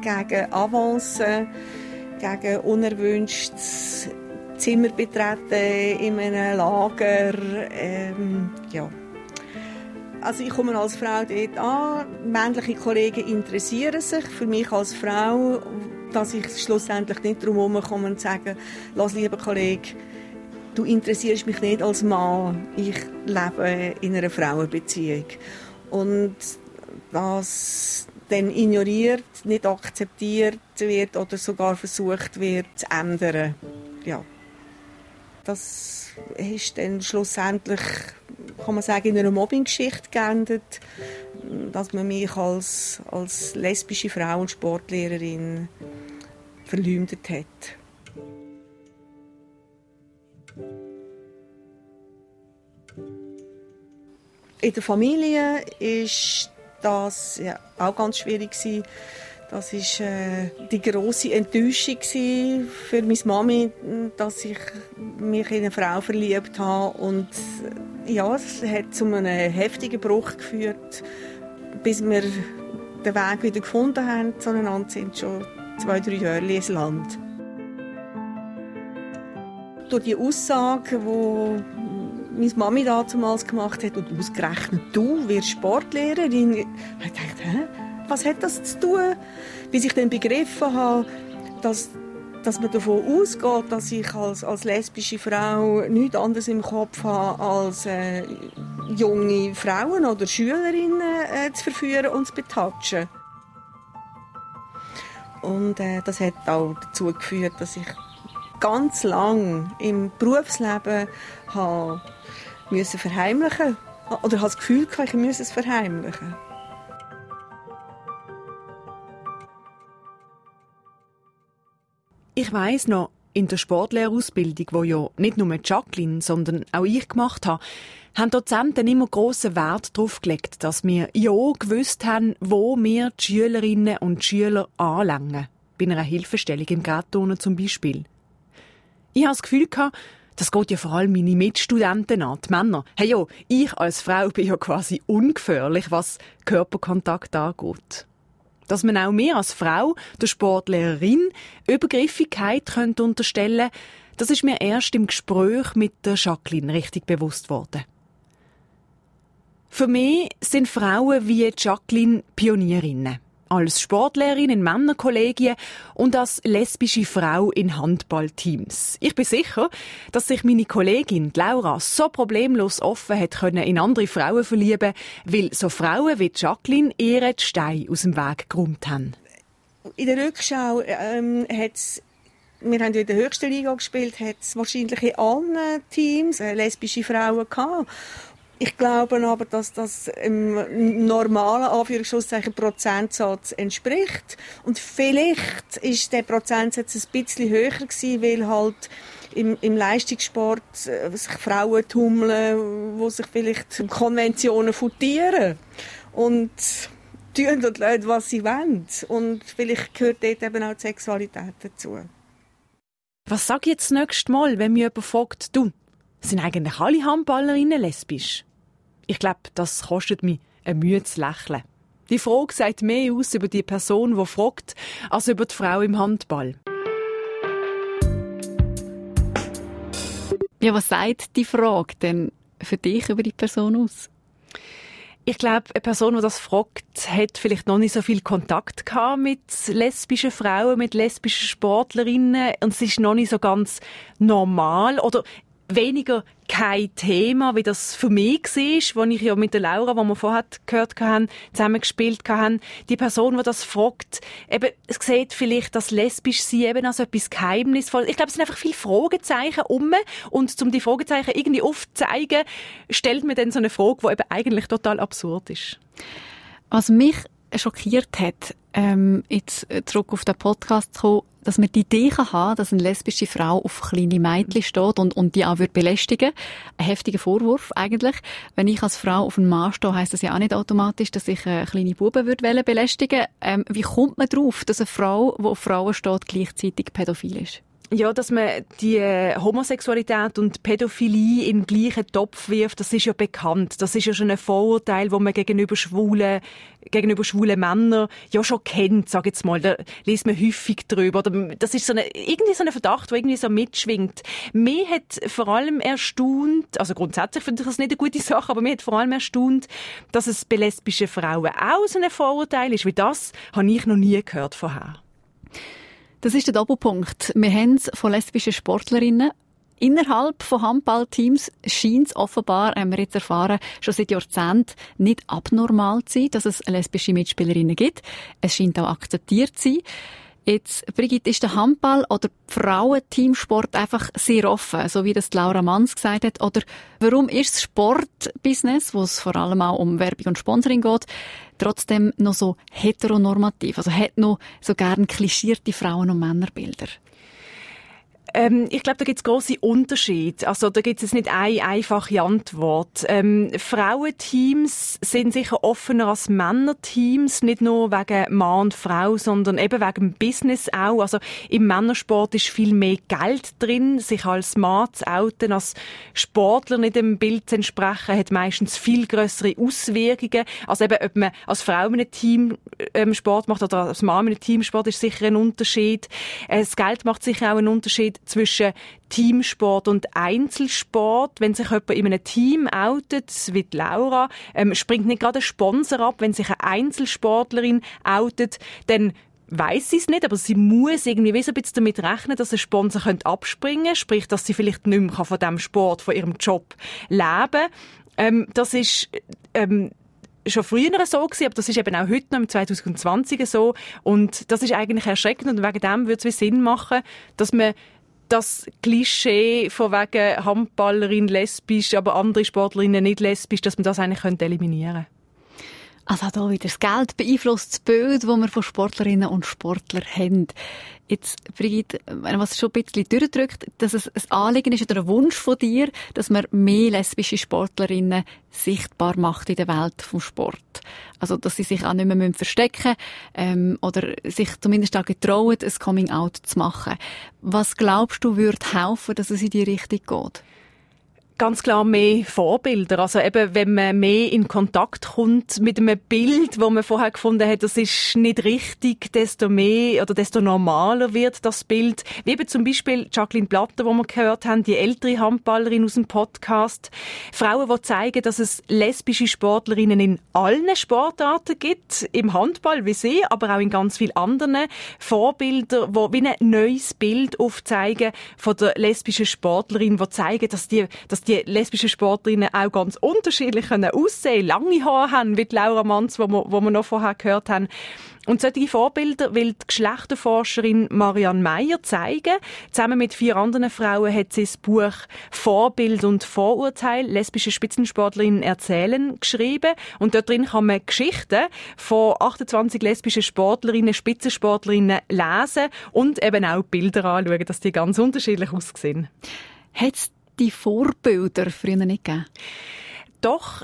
Speaker 8: gegen Avancen, gegen unerwünschtes Zimmer betreten in einem Lager. Ähm, ja. Also ich komme als Frau dort an, männliche Kollegen interessieren sich für mich als Frau, dass ich schlussendlich nicht darum herumkomme und sage, lass lieber Kollege, du interessierst mich nicht als Mann, ich lebe in einer Frauenbeziehung. Und das dann ignoriert, nicht akzeptiert wird oder sogar versucht wird zu ändern. Ja. Das ist dann schlussendlich kann man sagen, in einer Mobbing-Geschichte geendet, dass man mich als, als lesbische Frau und Sportlehrerin verleumdet hat. In der Familie war das ja, auch ganz schwierig gewesen. Das ist äh, die große Enttäuschung für meine Mami, dass ich mich in eine Frau verliebt habe und äh, ja, es hat zu einem heftigen Bruch geführt, bis wir den Weg wieder gefunden haben zueinander sind schon zwei drei Jahre ins Land. Durch die Aussage, die meine Mami damals gemacht hat, und ausgerechnet du wirst Sportlehrerin, ich dachte, hä? Was hat das zu tun? Bis ich dann begriffen habe, dass, dass man davon ausgeht, dass ich als, als lesbische Frau nichts anderes im Kopf habe, als äh, junge Frauen oder Schülerinnen äh, zu verführen und zu betatschen. Und äh, das hat auch dazu geführt, dass ich ganz lang im Berufsleben habe müssen verheimlichen oder habe das Gefühl gehabt, ich müsse es verheimlichen.
Speaker 4: Ich weiß noch, in der Sportlehrerausbildung, wo ja nicht nur Jacqueline, sondern auch ich gemacht habe, haben Dozenten immer grossen Wert darauf gelegt, dass wir ja gewusst haben, wo wir die Schülerinnen und Schüler anlangen. Bei einer Hilfestellung im Grattonen zum Beispiel. Ich habe das Gefühl gehabt, das geht ja vor allem meine Mitstudenten an, die Männer. Hey ja, ich als Frau bin ja quasi ungefährlich, was Körperkontakt angeht. Dass man auch mir als Frau, der Sportlehrerin, Übergriffigkeit könnte unterstellen das ist mir erst im Gespräch mit der Jacqueline richtig bewusst worden. Für mich sind Frauen wie Jacqueline Pionierinnen als Sportlehrerin in Männerkollegien und als lesbische Frau in Handballteams. Ich bin sicher, dass sich meine Kollegin Laura so problemlos offen hat können in andere Frauen verlieben, weil so Frauen wie Jacqueline ihren Stein aus dem Weg geräumt haben.
Speaker 8: In der Rückschau ähm, hat's wir haben ja in der höchsten Liga gespielt, hat es wahrscheinlich in allen Teams äh, lesbische Frauen gehabt. Ich glaube aber, dass das im normalen Anführungszeichen Prozentsatz entspricht. Und vielleicht ist der Prozentsatz ein bisschen höher gewesen, weil halt im, im Leistungssport äh, sich Frauen tummeln, wo sich vielleicht Konventionen futieren. Und tun und lassen, was sie wollen. Und vielleicht gehört dort eben auch die Sexualität dazu.
Speaker 4: Was sag ich jetzt das nächste Mal, wenn mir jemand fragt, du, sind eigentlich alle Handballerinnen lesbisch? Ich glaube, das kostet mich ein Mühe zu lächeln. Die Frage sagt mehr aus über die Person, die fragt, als über die Frau im Handball.
Speaker 3: Ja, was sagt die Frage denn für dich über die Person aus?
Speaker 4: Ich glaube, eine Person, die das fragt, hat vielleicht noch nicht so viel Kontakt gehabt mit lesbischen Frauen, mit lesbischen Sportlerinnen und es ist noch nicht so ganz normal oder weniger kein Thema, wie das für mich war, wo ich ja mit der Laura, die wir vorher gehört haben, zusammengespielt haben. Die Person, die das fragt, eben, es sieht vielleicht das lesbisch sein eben als etwas geheimnisvoll. Ich glaube, es sind einfach viele Fragezeichen um und um die Fragezeichen irgendwie aufzuzeigen, stellt man dann so eine Frage, die eben eigentlich total absurd ist.
Speaker 3: Was mich schockiert hat, ähm, jetzt zurück auf den Podcast zu kommen, dass man die Idee kann dass eine lesbische Frau auf kleine Mädchen steht und, und die auch belästigen. Ein heftiger Vorwurf eigentlich. Wenn ich als Frau auf einen Mann stehe, heisst das ja auch nicht automatisch, dass ich äh, kleine Buben würde belästigen. Ähm, wie kommt man darauf, dass eine Frau, die auf Frauen steht, gleichzeitig pädophil ist?
Speaker 4: Ja, dass man die äh, Homosexualität und Pädophilie in den gleichen Topf wirft, das ist ja bekannt. Das ist ja schon ein Vorurteil, wo man gegenüber schwulen, gegenüber schwulen Männern ja schon kennt, sag jetzt mal. Da liest man häufig drüber. Das ist so eine, irgendwie so ein Verdacht, der irgendwie so mitschwingt. Mir hat vor allem erstaunt, also grundsätzlich finde ich das nicht eine gute Sache, aber mir hat vor allem erstaunt, dass es bei lesbischen Frauen auch so ein Vorurteil ist, wie das habe ich noch nie gehört vorher.
Speaker 3: Das ist der Doppelpunkt. Wir haben es von lesbischen Sportlerinnen. Innerhalb von Handballteams scheint es offenbar, haben wir jetzt erfahren, schon seit Jahrzehnten nicht abnormal zu sein, dass es lesbische Mitspielerinnen gibt. Es scheint auch akzeptiert zu sein. Jetzt, Brigitte, ist der Handball oder Frauenteamsport einfach sehr offen, so wie das Laura Manns gesagt hat? Oder warum ist das Sportbusiness, wo es vor allem auch um Werbung und Sponsoring geht, trotzdem noch so heteronormativ? Also hat noch so gern klischierte Frauen- und Männerbilder?
Speaker 4: Ähm, ich glaube, da gibt es große Unterschiede. Also da gibt es nicht eine einfache Antwort. Ähm, Frauenteams sind sicher offener als Männerteams, nicht nur wegen Mann und Frau, sondern eben wegen Business auch. Also im Männersport ist viel mehr Geld drin, sich als Mann zu outen, als Sportler nicht dem Bild zu entsprechen, hat meistens viel größere Auswirkungen. Also eben, ob man als Frau in einem Team ähm, Sport macht oder als Mann in einem Teamsport ist sicher ein Unterschied. Äh, das Geld macht sicher auch einen Unterschied zwischen Teamsport und Einzelsport. Wenn sich jemand in einem Team outet, wie Laura, ähm, springt nicht gerade ein Sponsor ab. Wenn sich eine Einzelsportlerin outet, dann weiß sie es nicht, aber sie muss irgendwie wie so ein bisschen damit rechnen, dass ein Sponsor abspringen könnte, sprich, dass sie vielleicht nicht mehr von diesem Sport, von ihrem Job leben ähm, Das ist ähm, schon früher so gewesen, aber das ist eben auch heute noch im 2020 so. Und das ist eigentlich erschreckend und wegen dem würde es Sinn machen, dass man das Klischee von wegen Handballerin lesbisch, aber andere Sportlerinnen nicht lesbisch, dass man das eigentlich eliminieren könnte.
Speaker 3: Also auch hier wieder das Geld beeinflusst das Bild, das wir von Sportlerinnen und Sportlern haben. Jetzt, Brigitte, was schon ein bisschen durchdrückt, dass es ein Anliegen ist oder ein Wunsch von dir, dass man mehr lesbische Sportlerinnen sichtbar macht in der Welt vom Sport. Also, dass sie sich auch nicht mehr verstecken ähm, oder sich zumindest auch getrauen, ein Coming-out zu machen. Was glaubst du, würde helfen, dass es in die Richtung geht?
Speaker 4: Ganz klar mehr Vorbilder. Also eben, wenn man mehr in Kontakt kommt mit einem Bild, wo man vorher gefunden hat, das ist nicht richtig, desto mehr oder desto normaler wird das Bild. Wie eben zum Beispiel Jacqueline Blatter, wo wir gehört haben, die ältere Handballerin aus dem Podcast. Frauen, die zeigen, dass es lesbische Sportlerinnen in allen Sportarten gibt, im Handball wie sie, aber auch in ganz vielen anderen Vorbilder, wo wie ein neues Bild aufzeigen von der lesbischen Sportlerin, wo zeigen, dass die, dass die die lesbischen Sportlerinnen auch ganz unterschiedlich können aussehen lange Haare haben, wie Laura Manz, wo wir, wo wir noch vorher gehört haben. Und solche Vorbilder will die Geschlechterforscherin Marianne Meyer zeigen. Zusammen mit vier anderen Frauen hat sie das Buch Vorbild und Vorurteil lesbische Spitzensportlerinnen erzählen geschrieben. Und dort drin kann man Geschichten von 28 lesbischen Sportlerinnen, Spitzensportlerinnen lesen und eben auch Bilder anschauen, dass die ganz unterschiedlich aussehen.
Speaker 3: Hat's die Vorbilder früher nicht gegeben?
Speaker 4: Doch,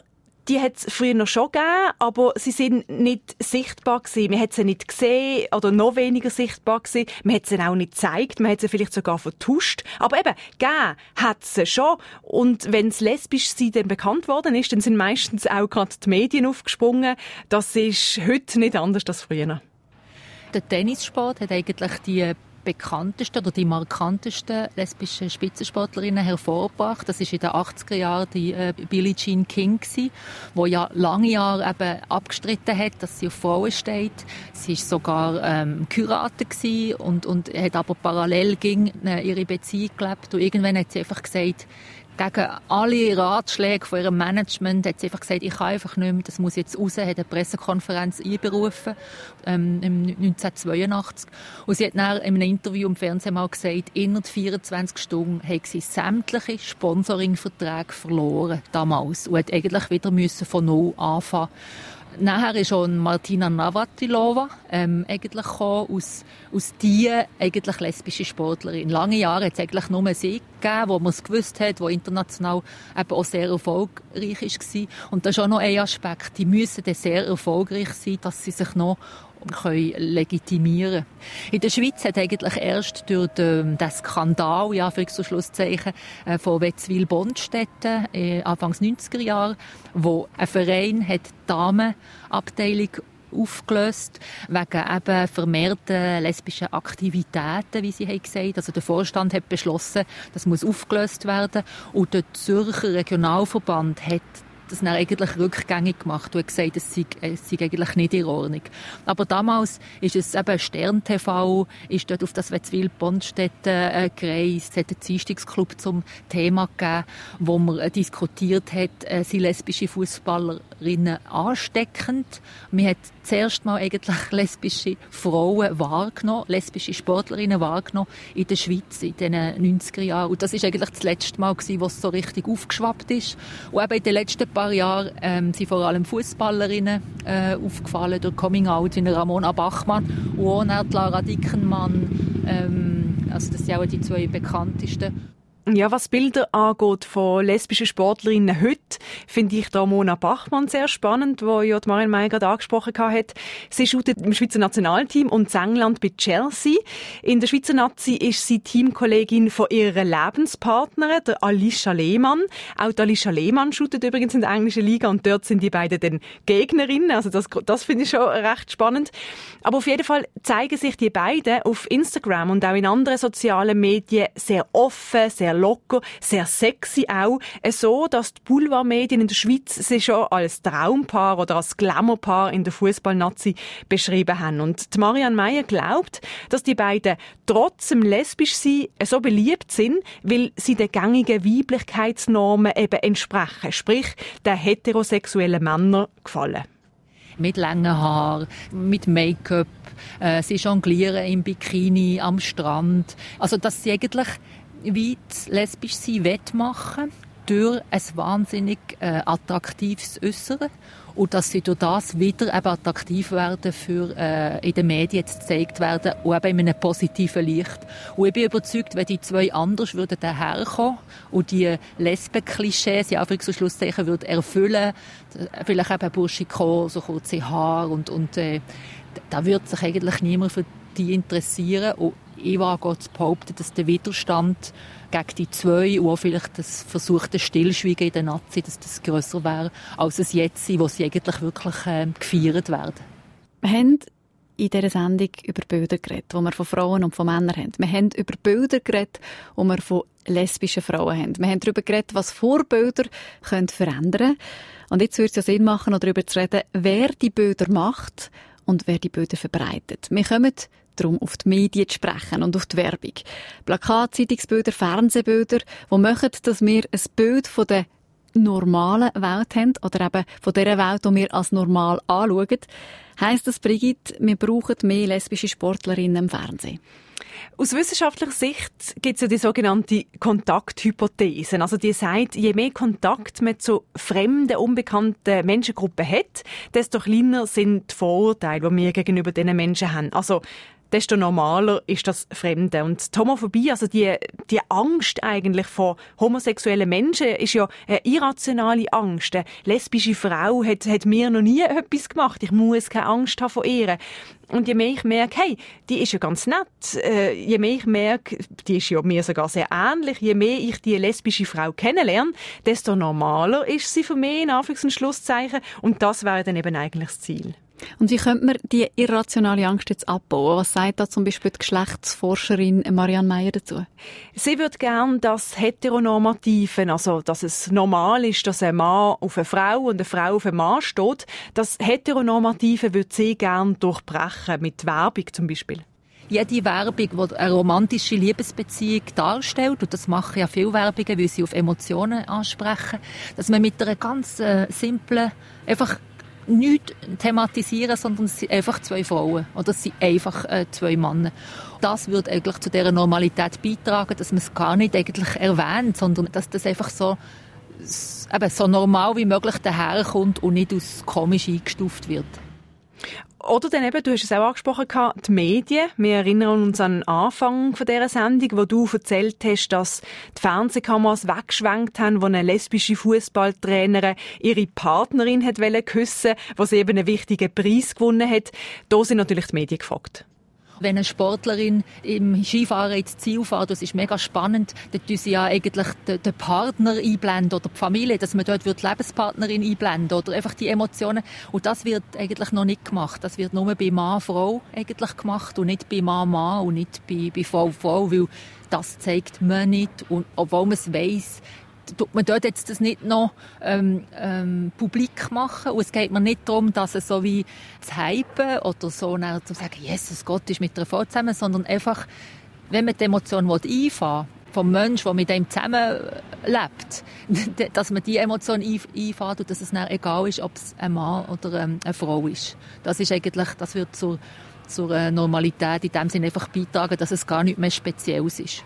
Speaker 4: die hat es früher noch schon gegeben, aber sie sind nicht sichtbar gewesen. Man hat sie nicht gesehen oder noch weniger sichtbar gewesen. Man hat sie auch nicht gezeigt. Man hat sie vielleicht sogar vertuscht. Aber eben, gegeben hat sie schon. Und wenn es lesbisch sie dann bekannt worden ist, dann sind meistens auch gerade die Medien aufgesprungen. Das ist heute nicht anders als früher.
Speaker 5: Der Tennissport hat eigentlich die bekanntesten oder die markantesten lesbischen Spitzensportlerinnen hervorgebracht. Das ist in den 80er Jahren die äh, Billie Jean King die ja lange Jahre eben abgestritten hat, dass sie auf Frauen steht. Sie ist sogar ähm, geheiratet und und hat aber parallel gegen äh, ihre Beziehung gelebt und irgendwann hat sie einfach gesagt, gegen alle Ratschläge von ihrem Management hat sie einfach gesagt, ich kann einfach nicht mehr, das muss jetzt raus, hat eine Pressekonferenz einberufen, ähm, 1982. Und sie hat dann in einem Interview im Fernsehen mal gesagt, innerhalb 24 Stunden hat sie sämtliche Sponsoringverträge verloren, damals, und hat eigentlich wieder müssen von null anfangen Nachher ist schon Martina Navratilova ähm, eigentlich aus, aus die eigentlich lesbische Sportlerin. Lange Jahre hat es eigentlich nur sie gegeben, wo man es gewusst hat, wo international eben auch sehr erfolgreich war. Und das ist auch noch ein Aspekt. Die müssen sehr erfolgreich sein, dass sie sich noch können legitimieren In der Schweiz hat eigentlich erst durch den, den Skandal, ja, für so Schlusszeichen, äh, von Wetzwil-Bondstetten, äh, Anfangs 90er Jahre, wo ein Verein hat Damenabteilung aufgelöst, wegen eben vermehrten lesbischen Aktivitäten, wie sie haben gesagt. Also der Vorstand hat beschlossen, das muss aufgelöst werden und der Zürcher Regionalverband hat das dann eigentlich rückgängig gemacht und gesagt, es sei, sei eigentlich nicht in Ordnung. Aber damals ist es eben Stern TV, ist dort auf das Wetzwil Bondstätten äh, gereist, hat einen Dienstungsclub zum Thema gegeben, wo man äh, diskutiert hat, äh, sind lesbische Fußballerinnen ansteckend. Man hat zuerst mal eigentlich *laughs* lesbische Frauen wahrgenommen, lesbische Sportlerinnen wahrgenommen in der Schweiz in den 90er Jahren. Und das ist eigentlich das letzte Mal gewesen, wo es so richtig aufgeschwappt ist. Und eben in den letzten paar Jahren ähm, sind vor allem Fußballerinnen äh, aufgefallen durch Coming Out wie Ramona Bachmann und auch Lara Dickenmann, ähm, Also das sind auch die zwei bekanntesten.
Speaker 4: Ja, was Bilder angeht von lesbischen Sportlerinnen heute, finde ich da Mona Bachmann sehr spannend, wo ja die Marion May gerade angesprochen hat. Sie shootet im Schweizer Nationalteam und England bei Chelsea. In der Schweizer Nazi ist sie Teamkollegin von ihrer Lebenspartnerin, der Alicia Lehmann. Auch die Alicia Lehmann shootet übrigens in der englischen Liga und dort sind die beiden dann Gegnerinnen. Also das, das finde ich schon recht spannend. Aber auf jeden Fall zeigen sich die beiden auf Instagram und auch in anderen sozialen Medien sehr offen, sehr locker, sehr sexy auch. Äh, so, dass die Boulevardmedien in der Schweiz sie schon als Traumpaar oder als Glamourpaar in der Fußballnazi beschrieben haben. Und die Marianne Meyer glaubt, dass die beiden trotzdem lesbisch sein äh, so beliebt sind, weil sie den gängigen Weiblichkeitsnormen eben entsprechen, sprich den heterosexuellen Männern gefallen
Speaker 5: mit langen Haaren, mit Make-up, äh, sie jonglieren im Bikini am Strand. Also dass sie eigentlich weit lesbisch sein wettmachen durch ein wahnsinnig äh, attraktives Äußeren und dass sie durch das wieder eben attraktiv werden für äh, in den Medien jetzt gezeigt werden und eben in einem positiven Licht. Und ich bin überzeugt, wenn die zwei anders würden daherkommen und die Lesben-Klischees, ja, für Schlusszeichen, würden erfüllen, vielleicht eben Burschikon, so kurze Haare und, und äh, da würde sich eigentlich niemand für die interessieren und ich wage zu behaupten, dass der Widerstand gegen die zwei und auch vielleicht das versuchte Stillschweigen in der Nazi, dass das grösser wäre, als es jetzt ist, wo sie eigentlich wirklich äh, gefeiert werden.
Speaker 3: Wir haben in dieser Sendung über Bilder geredet, wo wir von Frauen und von Männern haben. Wir haben über Bilder geredet, wo wir von lesbischen Frauen haben. Wir haben darüber geredet, was Vorbilder können verändern können. Und jetzt würde es ja Sinn machen, darüber zu reden, wer die Bilder macht und wer die Bilder verbreitet. Wir kommen darum, auf die Medien zu sprechen und auf die Werbung. Plakat, Zeitungsbilder, Fernsehbilder, die machen, dass wir ein Bild von der normalen Welt haben oder eben von der Welt, die wir als normal anschauen. Heisst das, Brigitte, wir brauchen mehr lesbische Sportlerinnen im Fernsehen?
Speaker 4: Aus wissenschaftlicher Sicht gibt es ja die sogenannte Kontakthypothese. Also die sagt, je mehr Kontakt man zu fremden, unbekannten Menschengruppen hat, desto kleiner sind die Vorurteile, die wir gegenüber diesen Menschen haben. Also desto normaler ist das Fremde. Und die Homophobie, also die, die Angst eigentlich vor homosexuellen Menschen, ist ja eine irrationale Angst. Eine lesbische Frau hat, hat mir noch nie etwas gemacht. Ich muss keine Angst haben vor ihr. Und je mehr ich merke, hey, die ist ja ganz nett, äh, je mehr ich merke, die ist ja mir sogar sehr ähnlich, je mehr ich die lesbische Frau kennenlerne, desto normaler ist sie für mich, in Anführungs- und Schlusszeichen. Und das wäre dann eben eigentlich das Ziel.
Speaker 3: Und wie könnte man die irrationale Angst jetzt abbauen? Was sagt da zum Beispiel die Geschlechtsforscherin Marianne Meyer dazu?
Speaker 4: Sie würde gerne das Heteronormativen, also dass es normal ist, dass ein Mann auf eine Frau und eine Frau auf einen Mann steht, das Heteronormative würde sie gerne durchbrechen, mit Werbung zum Beispiel
Speaker 5: jede Werbung, die eine romantische Liebesbeziehung darstellt, und das machen ja viele Werbungen, weil sie auf Emotionen ansprechen, dass man mit einer ganz äh, simplen, einfach nichts thematisieren, sondern es sind einfach zwei Frauen oder es sind einfach äh, zwei Männer. Das würde eigentlich zu dieser Normalität beitragen, dass man es gar nicht eigentlich erwähnt, sondern dass das einfach so, eben so normal wie möglich daherkommt und nicht als komisch eingestuft wird.
Speaker 4: Oder dann eben, du hast es auch angesprochen, die Medien. Wir erinnern uns an den Anfang dieser Sendung, wo du erzählt hast, dass die Fernsehkameras weggeschwenkt haben, wo eine lesbische Fußballtrainerin ihre Partnerin hat küssen wo sie eben einen wichtigen Preis gewonnen hat. Da sind natürlich die Medien gefragt.
Speaker 5: Wenn eine Sportlerin im Skifahren ins Ziel fährt, das ist mega spannend, dann tun sie ja eigentlich den, Partner einblenden oder die Familie, dass man dort die Lebenspartnerin einblenden oder einfach die Emotionen. Und das wird eigentlich noch nicht gemacht. Das wird nur bei Mann, Frau eigentlich gemacht und nicht bei Mann, Mann und nicht bei, bei Frau, Frau, weil das zeigt man nicht. Und obwohl man es weiss, tut man dort jetzt das nicht noch ähm, ähm, publik machen. Und es geht mir nicht darum, dass es so wie zu hypen oder so zu sagen, Jesus Gott ist mit einer Frau zusammen, sondern einfach, wenn man die Emotion einfahren vom Mensch, der mit dem zusammenlebt, *laughs* dass man die Emotion einfährt und dass es dann egal ist, ob es ein Mann oder ähm, eine Frau ist. Das ist eigentlich, das wird zur, zur Normalität in dem Sinne einfach beitragen, dass es gar nicht mehr Spezielles ist.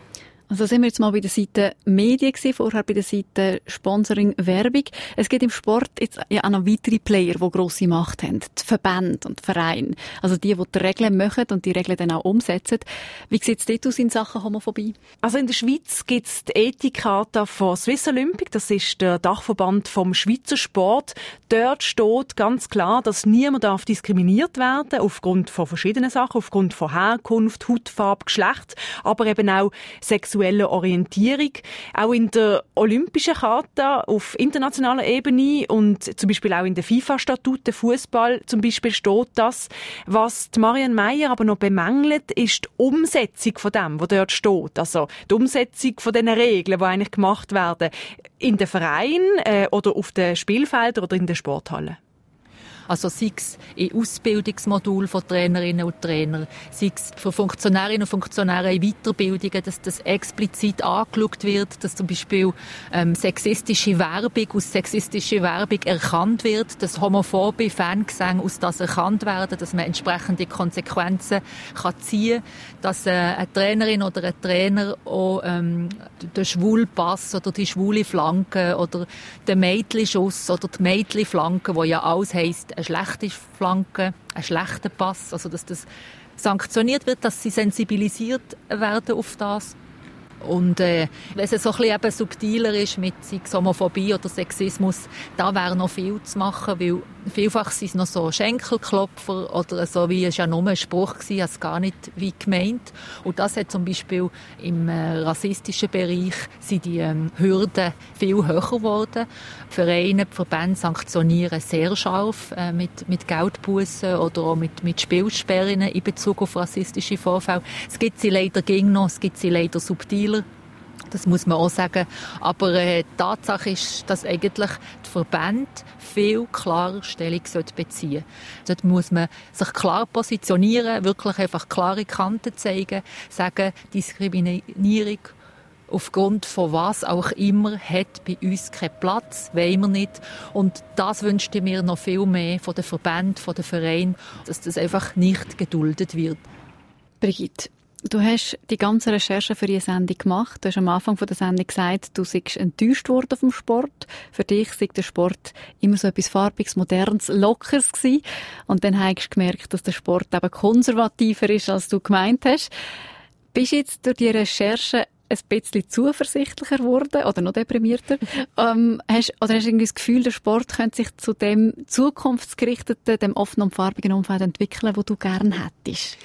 Speaker 3: Also sind wir jetzt mal bei der Seite Medien gewesen, vorher bei der Seite Sponsoring Werbung. Es gibt im Sport jetzt ja auch noch weitere Player, die grosse Macht haben. Die Verbände und die Vereine. Also die, die die Regeln machen und die Regeln dann auch umsetzen. Wie sieht es dort aus in Sachen Homophobie?
Speaker 4: Also in der Schweiz gibt es die Ethikata von Swiss Olympic. Das ist der Dachverband vom Schweizer Sport. Dort steht ganz klar, dass niemand darf diskriminiert werden aufgrund von verschiedenen Sachen, aufgrund von Herkunft, Hautfarbe, Geschlecht, aber eben auch sexuell sexuellen Orientierung. Auch in der Olympischen Charta auf internationaler Ebene und zum Beispiel auch in der FIFA-Statuten Fußball zum Beispiel steht das. Was die Marianne Meyer aber noch bemängelt, ist die Umsetzung von dem, was dort steht. Also die Umsetzung von den Regeln, die eigentlich gemacht werden in den Vereinen äh, oder auf den Spielfeldern oder in den Sporthallen.
Speaker 5: Also sei es in Ausbildungsmodul von Trainerinnen und Trainern, sei es für Funktionärinnen und Funktionäre in Weiterbildungen, dass das explizit angeschaut wird, dass zum Beispiel ähm, sexistische Werbung aus sexistischer Werbung erkannt wird, dass homophobe Fangesänge aus das erkannt werden, dass man entsprechende Konsequenzen kann ziehen dass äh, eine Trainerin oder ein Trainer auch ähm, den schwulen Pass oder die schwule Flanke oder den Mädchenschuss oder die Mädchenflanke, wo ja alles heisst, eine schlechte Flanke, ein schlechter Pass, also dass das sanktioniert wird, dass sie sensibilisiert werden auf das. Und äh, wenn es so ein bisschen subtiler ist mit Homophobie oder Sexismus, da wäre noch viel zu machen, weil vielfach sind es noch so Schenkelklopfer oder so, wie es ja nur ein Spruch war, als gar nicht wie gemeint. Und das hat zum Beispiel im äh, rassistischen Bereich sind die ähm, Hürden viel höher geworden. Vereine, die Verbände sanktionieren sehr scharf äh, mit, mit Geldbussen oder auch mit, mit Spielsperren in Bezug auf rassistische Vorfälle. Es gibt sie leider gegen noch, es gibt sie leider subtiler. Das muss man auch sagen. Aber äh, Tatsache ist, dass eigentlich die Verbände viel klarer Stellung beziehen Dort muss man sich klar positionieren, wirklich einfach klare Kanten zeigen, sagen, Diskriminierung aufgrund von was auch immer hat bei uns keinen Platz, wollen wir nicht. Und das wünschte ich mir noch viel mehr von den Verbänden, von den Vereinen, dass das einfach nicht geduldet wird.
Speaker 3: Brigitte, Du hast die ganze Recherche für diese Sendung gemacht. Du hast am Anfang der Sendung gesagt, du seist enttäuscht worden vom Sport. Für dich sei der Sport immer so etwas Farbiges, Modernes, Lockeres gewesen. Und dann hast du gemerkt, dass der Sport eben konservativer ist, als du gemeint hast. Bist du jetzt durch die Recherche ein bisschen zuversichtlicher geworden oder noch deprimierter? *laughs* ähm, hast, oder hast du irgendwie das Gefühl, der Sport könnte sich zu dem zukunftsgerichteten, dem offenen und farbigen Umfeld entwickeln, wo du gerne hättest?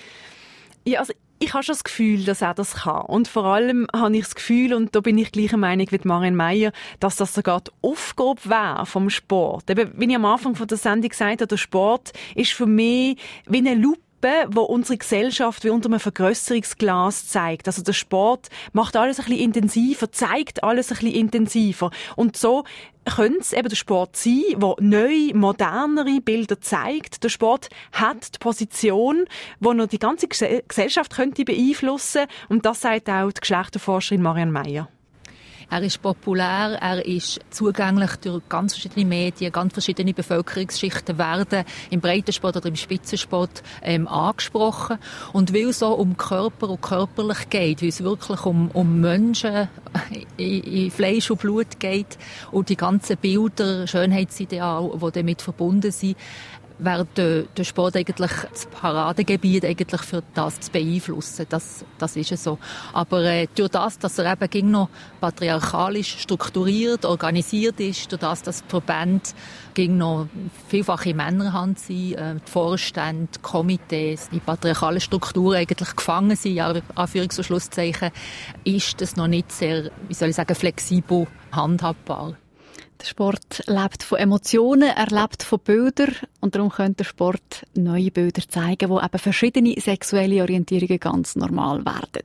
Speaker 4: Ja, also ich habe schon das Gefühl, dass er das kann. Und vor allem habe ich das Gefühl, und da bin ich gleicher Meinung wie Marion Meyer, dass das sogar die Aufgabe wäre vom Sport. Eben, wie ich am Anfang von der Sendung gesagt habe, der Sport ist für mich wie eine Lupe wo unsere Gesellschaft wie unter einem Vergrößerungsglas zeigt. Also der Sport macht alles ein bisschen intensiver, zeigt alles ein bisschen intensiver. Und so könnte es eben der Sport sein, der neue, modernere Bilder zeigt. Der Sport hat die Position, wo er die ganze Gesellschaft könnte beeinflussen Und das sagt auch die Geschlechterforscherin Marianne Meyer.
Speaker 5: Er ist populär, er ist zugänglich durch ganz verschiedene Medien, ganz verschiedene Bevölkerungsschichten werden im Breitensport oder im Spitzensport ähm, angesprochen. Und weil es so um Körper und körperlich geht, weil es wirklich um, um Menschen in, in Fleisch und Blut geht und die ganzen Bilder, Schönheitsideale, die damit verbunden sind, wäre der, der Sport eigentlich das Paradegebiet eigentlich für das zu beeinflussen. Das, das ist es so. Aber äh, durch das, dass er eben ging noch patriarchalisch strukturiert, organisiert ist, durch das, dass die Verbände ging noch vielfach in Männerhand sind, äh, die Vorstände, die Komitees, die patriarchalen Strukturen eigentlich gefangen sind, Anführungs- und Schlusszeichen, ist das noch nicht sehr, wie soll ich sagen, flexibel handhabbar.
Speaker 3: Der Sport lebt von Emotionen, er lebt von Bildern und darum könnte der Sport neue Bilder zeigen, wo eben verschiedene sexuelle Orientierungen ganz normal werden.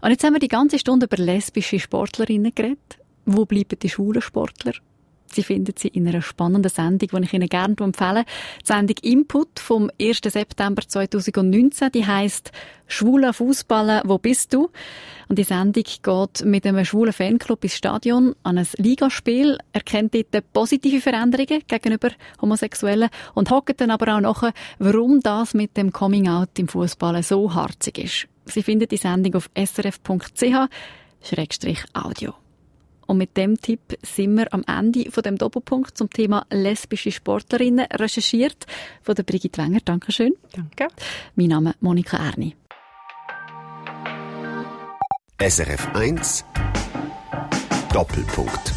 Speaker 3: Und jetzt haben wir die ganze Stunde über lesbische Sportlerinnen geredet. Wo bleiben die schwulen Sportler? Sie finden sie in einer spannenden Sendung, die ich Ihnen gerne empfehle. Die Sendung Input vom 1. September 2019, die heißt Schwuler Fußballen, wo bist du? Und die Sendung geht mit einem schwulen Fanclub ins Stadion an ein Ligaspiel, erkennt dort positive Veränderungen gegenüber Homosexuellen und hockt dann aber auch nach, warum das mit dem Coming-out im Fußballen so harzig ist. Sie finden die Sendung auf srf.ch audio Und mit dem Tipp sind wir am Ende von dem Doppelpunkt zum Thema lesbische Sportlerinnen recherchiert von der Brigitte Wenger. Dankeschön.
Speaker 7: Danke.
Speaker 3: Mein Name ist Monika Erni.
Speaker 2: SRF 1 Doppelpunkt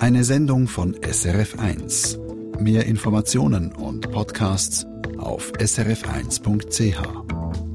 Speaker 1: Eine Sendung von SRF1. Mehr Informationen und Podcasts auf srf1.ch.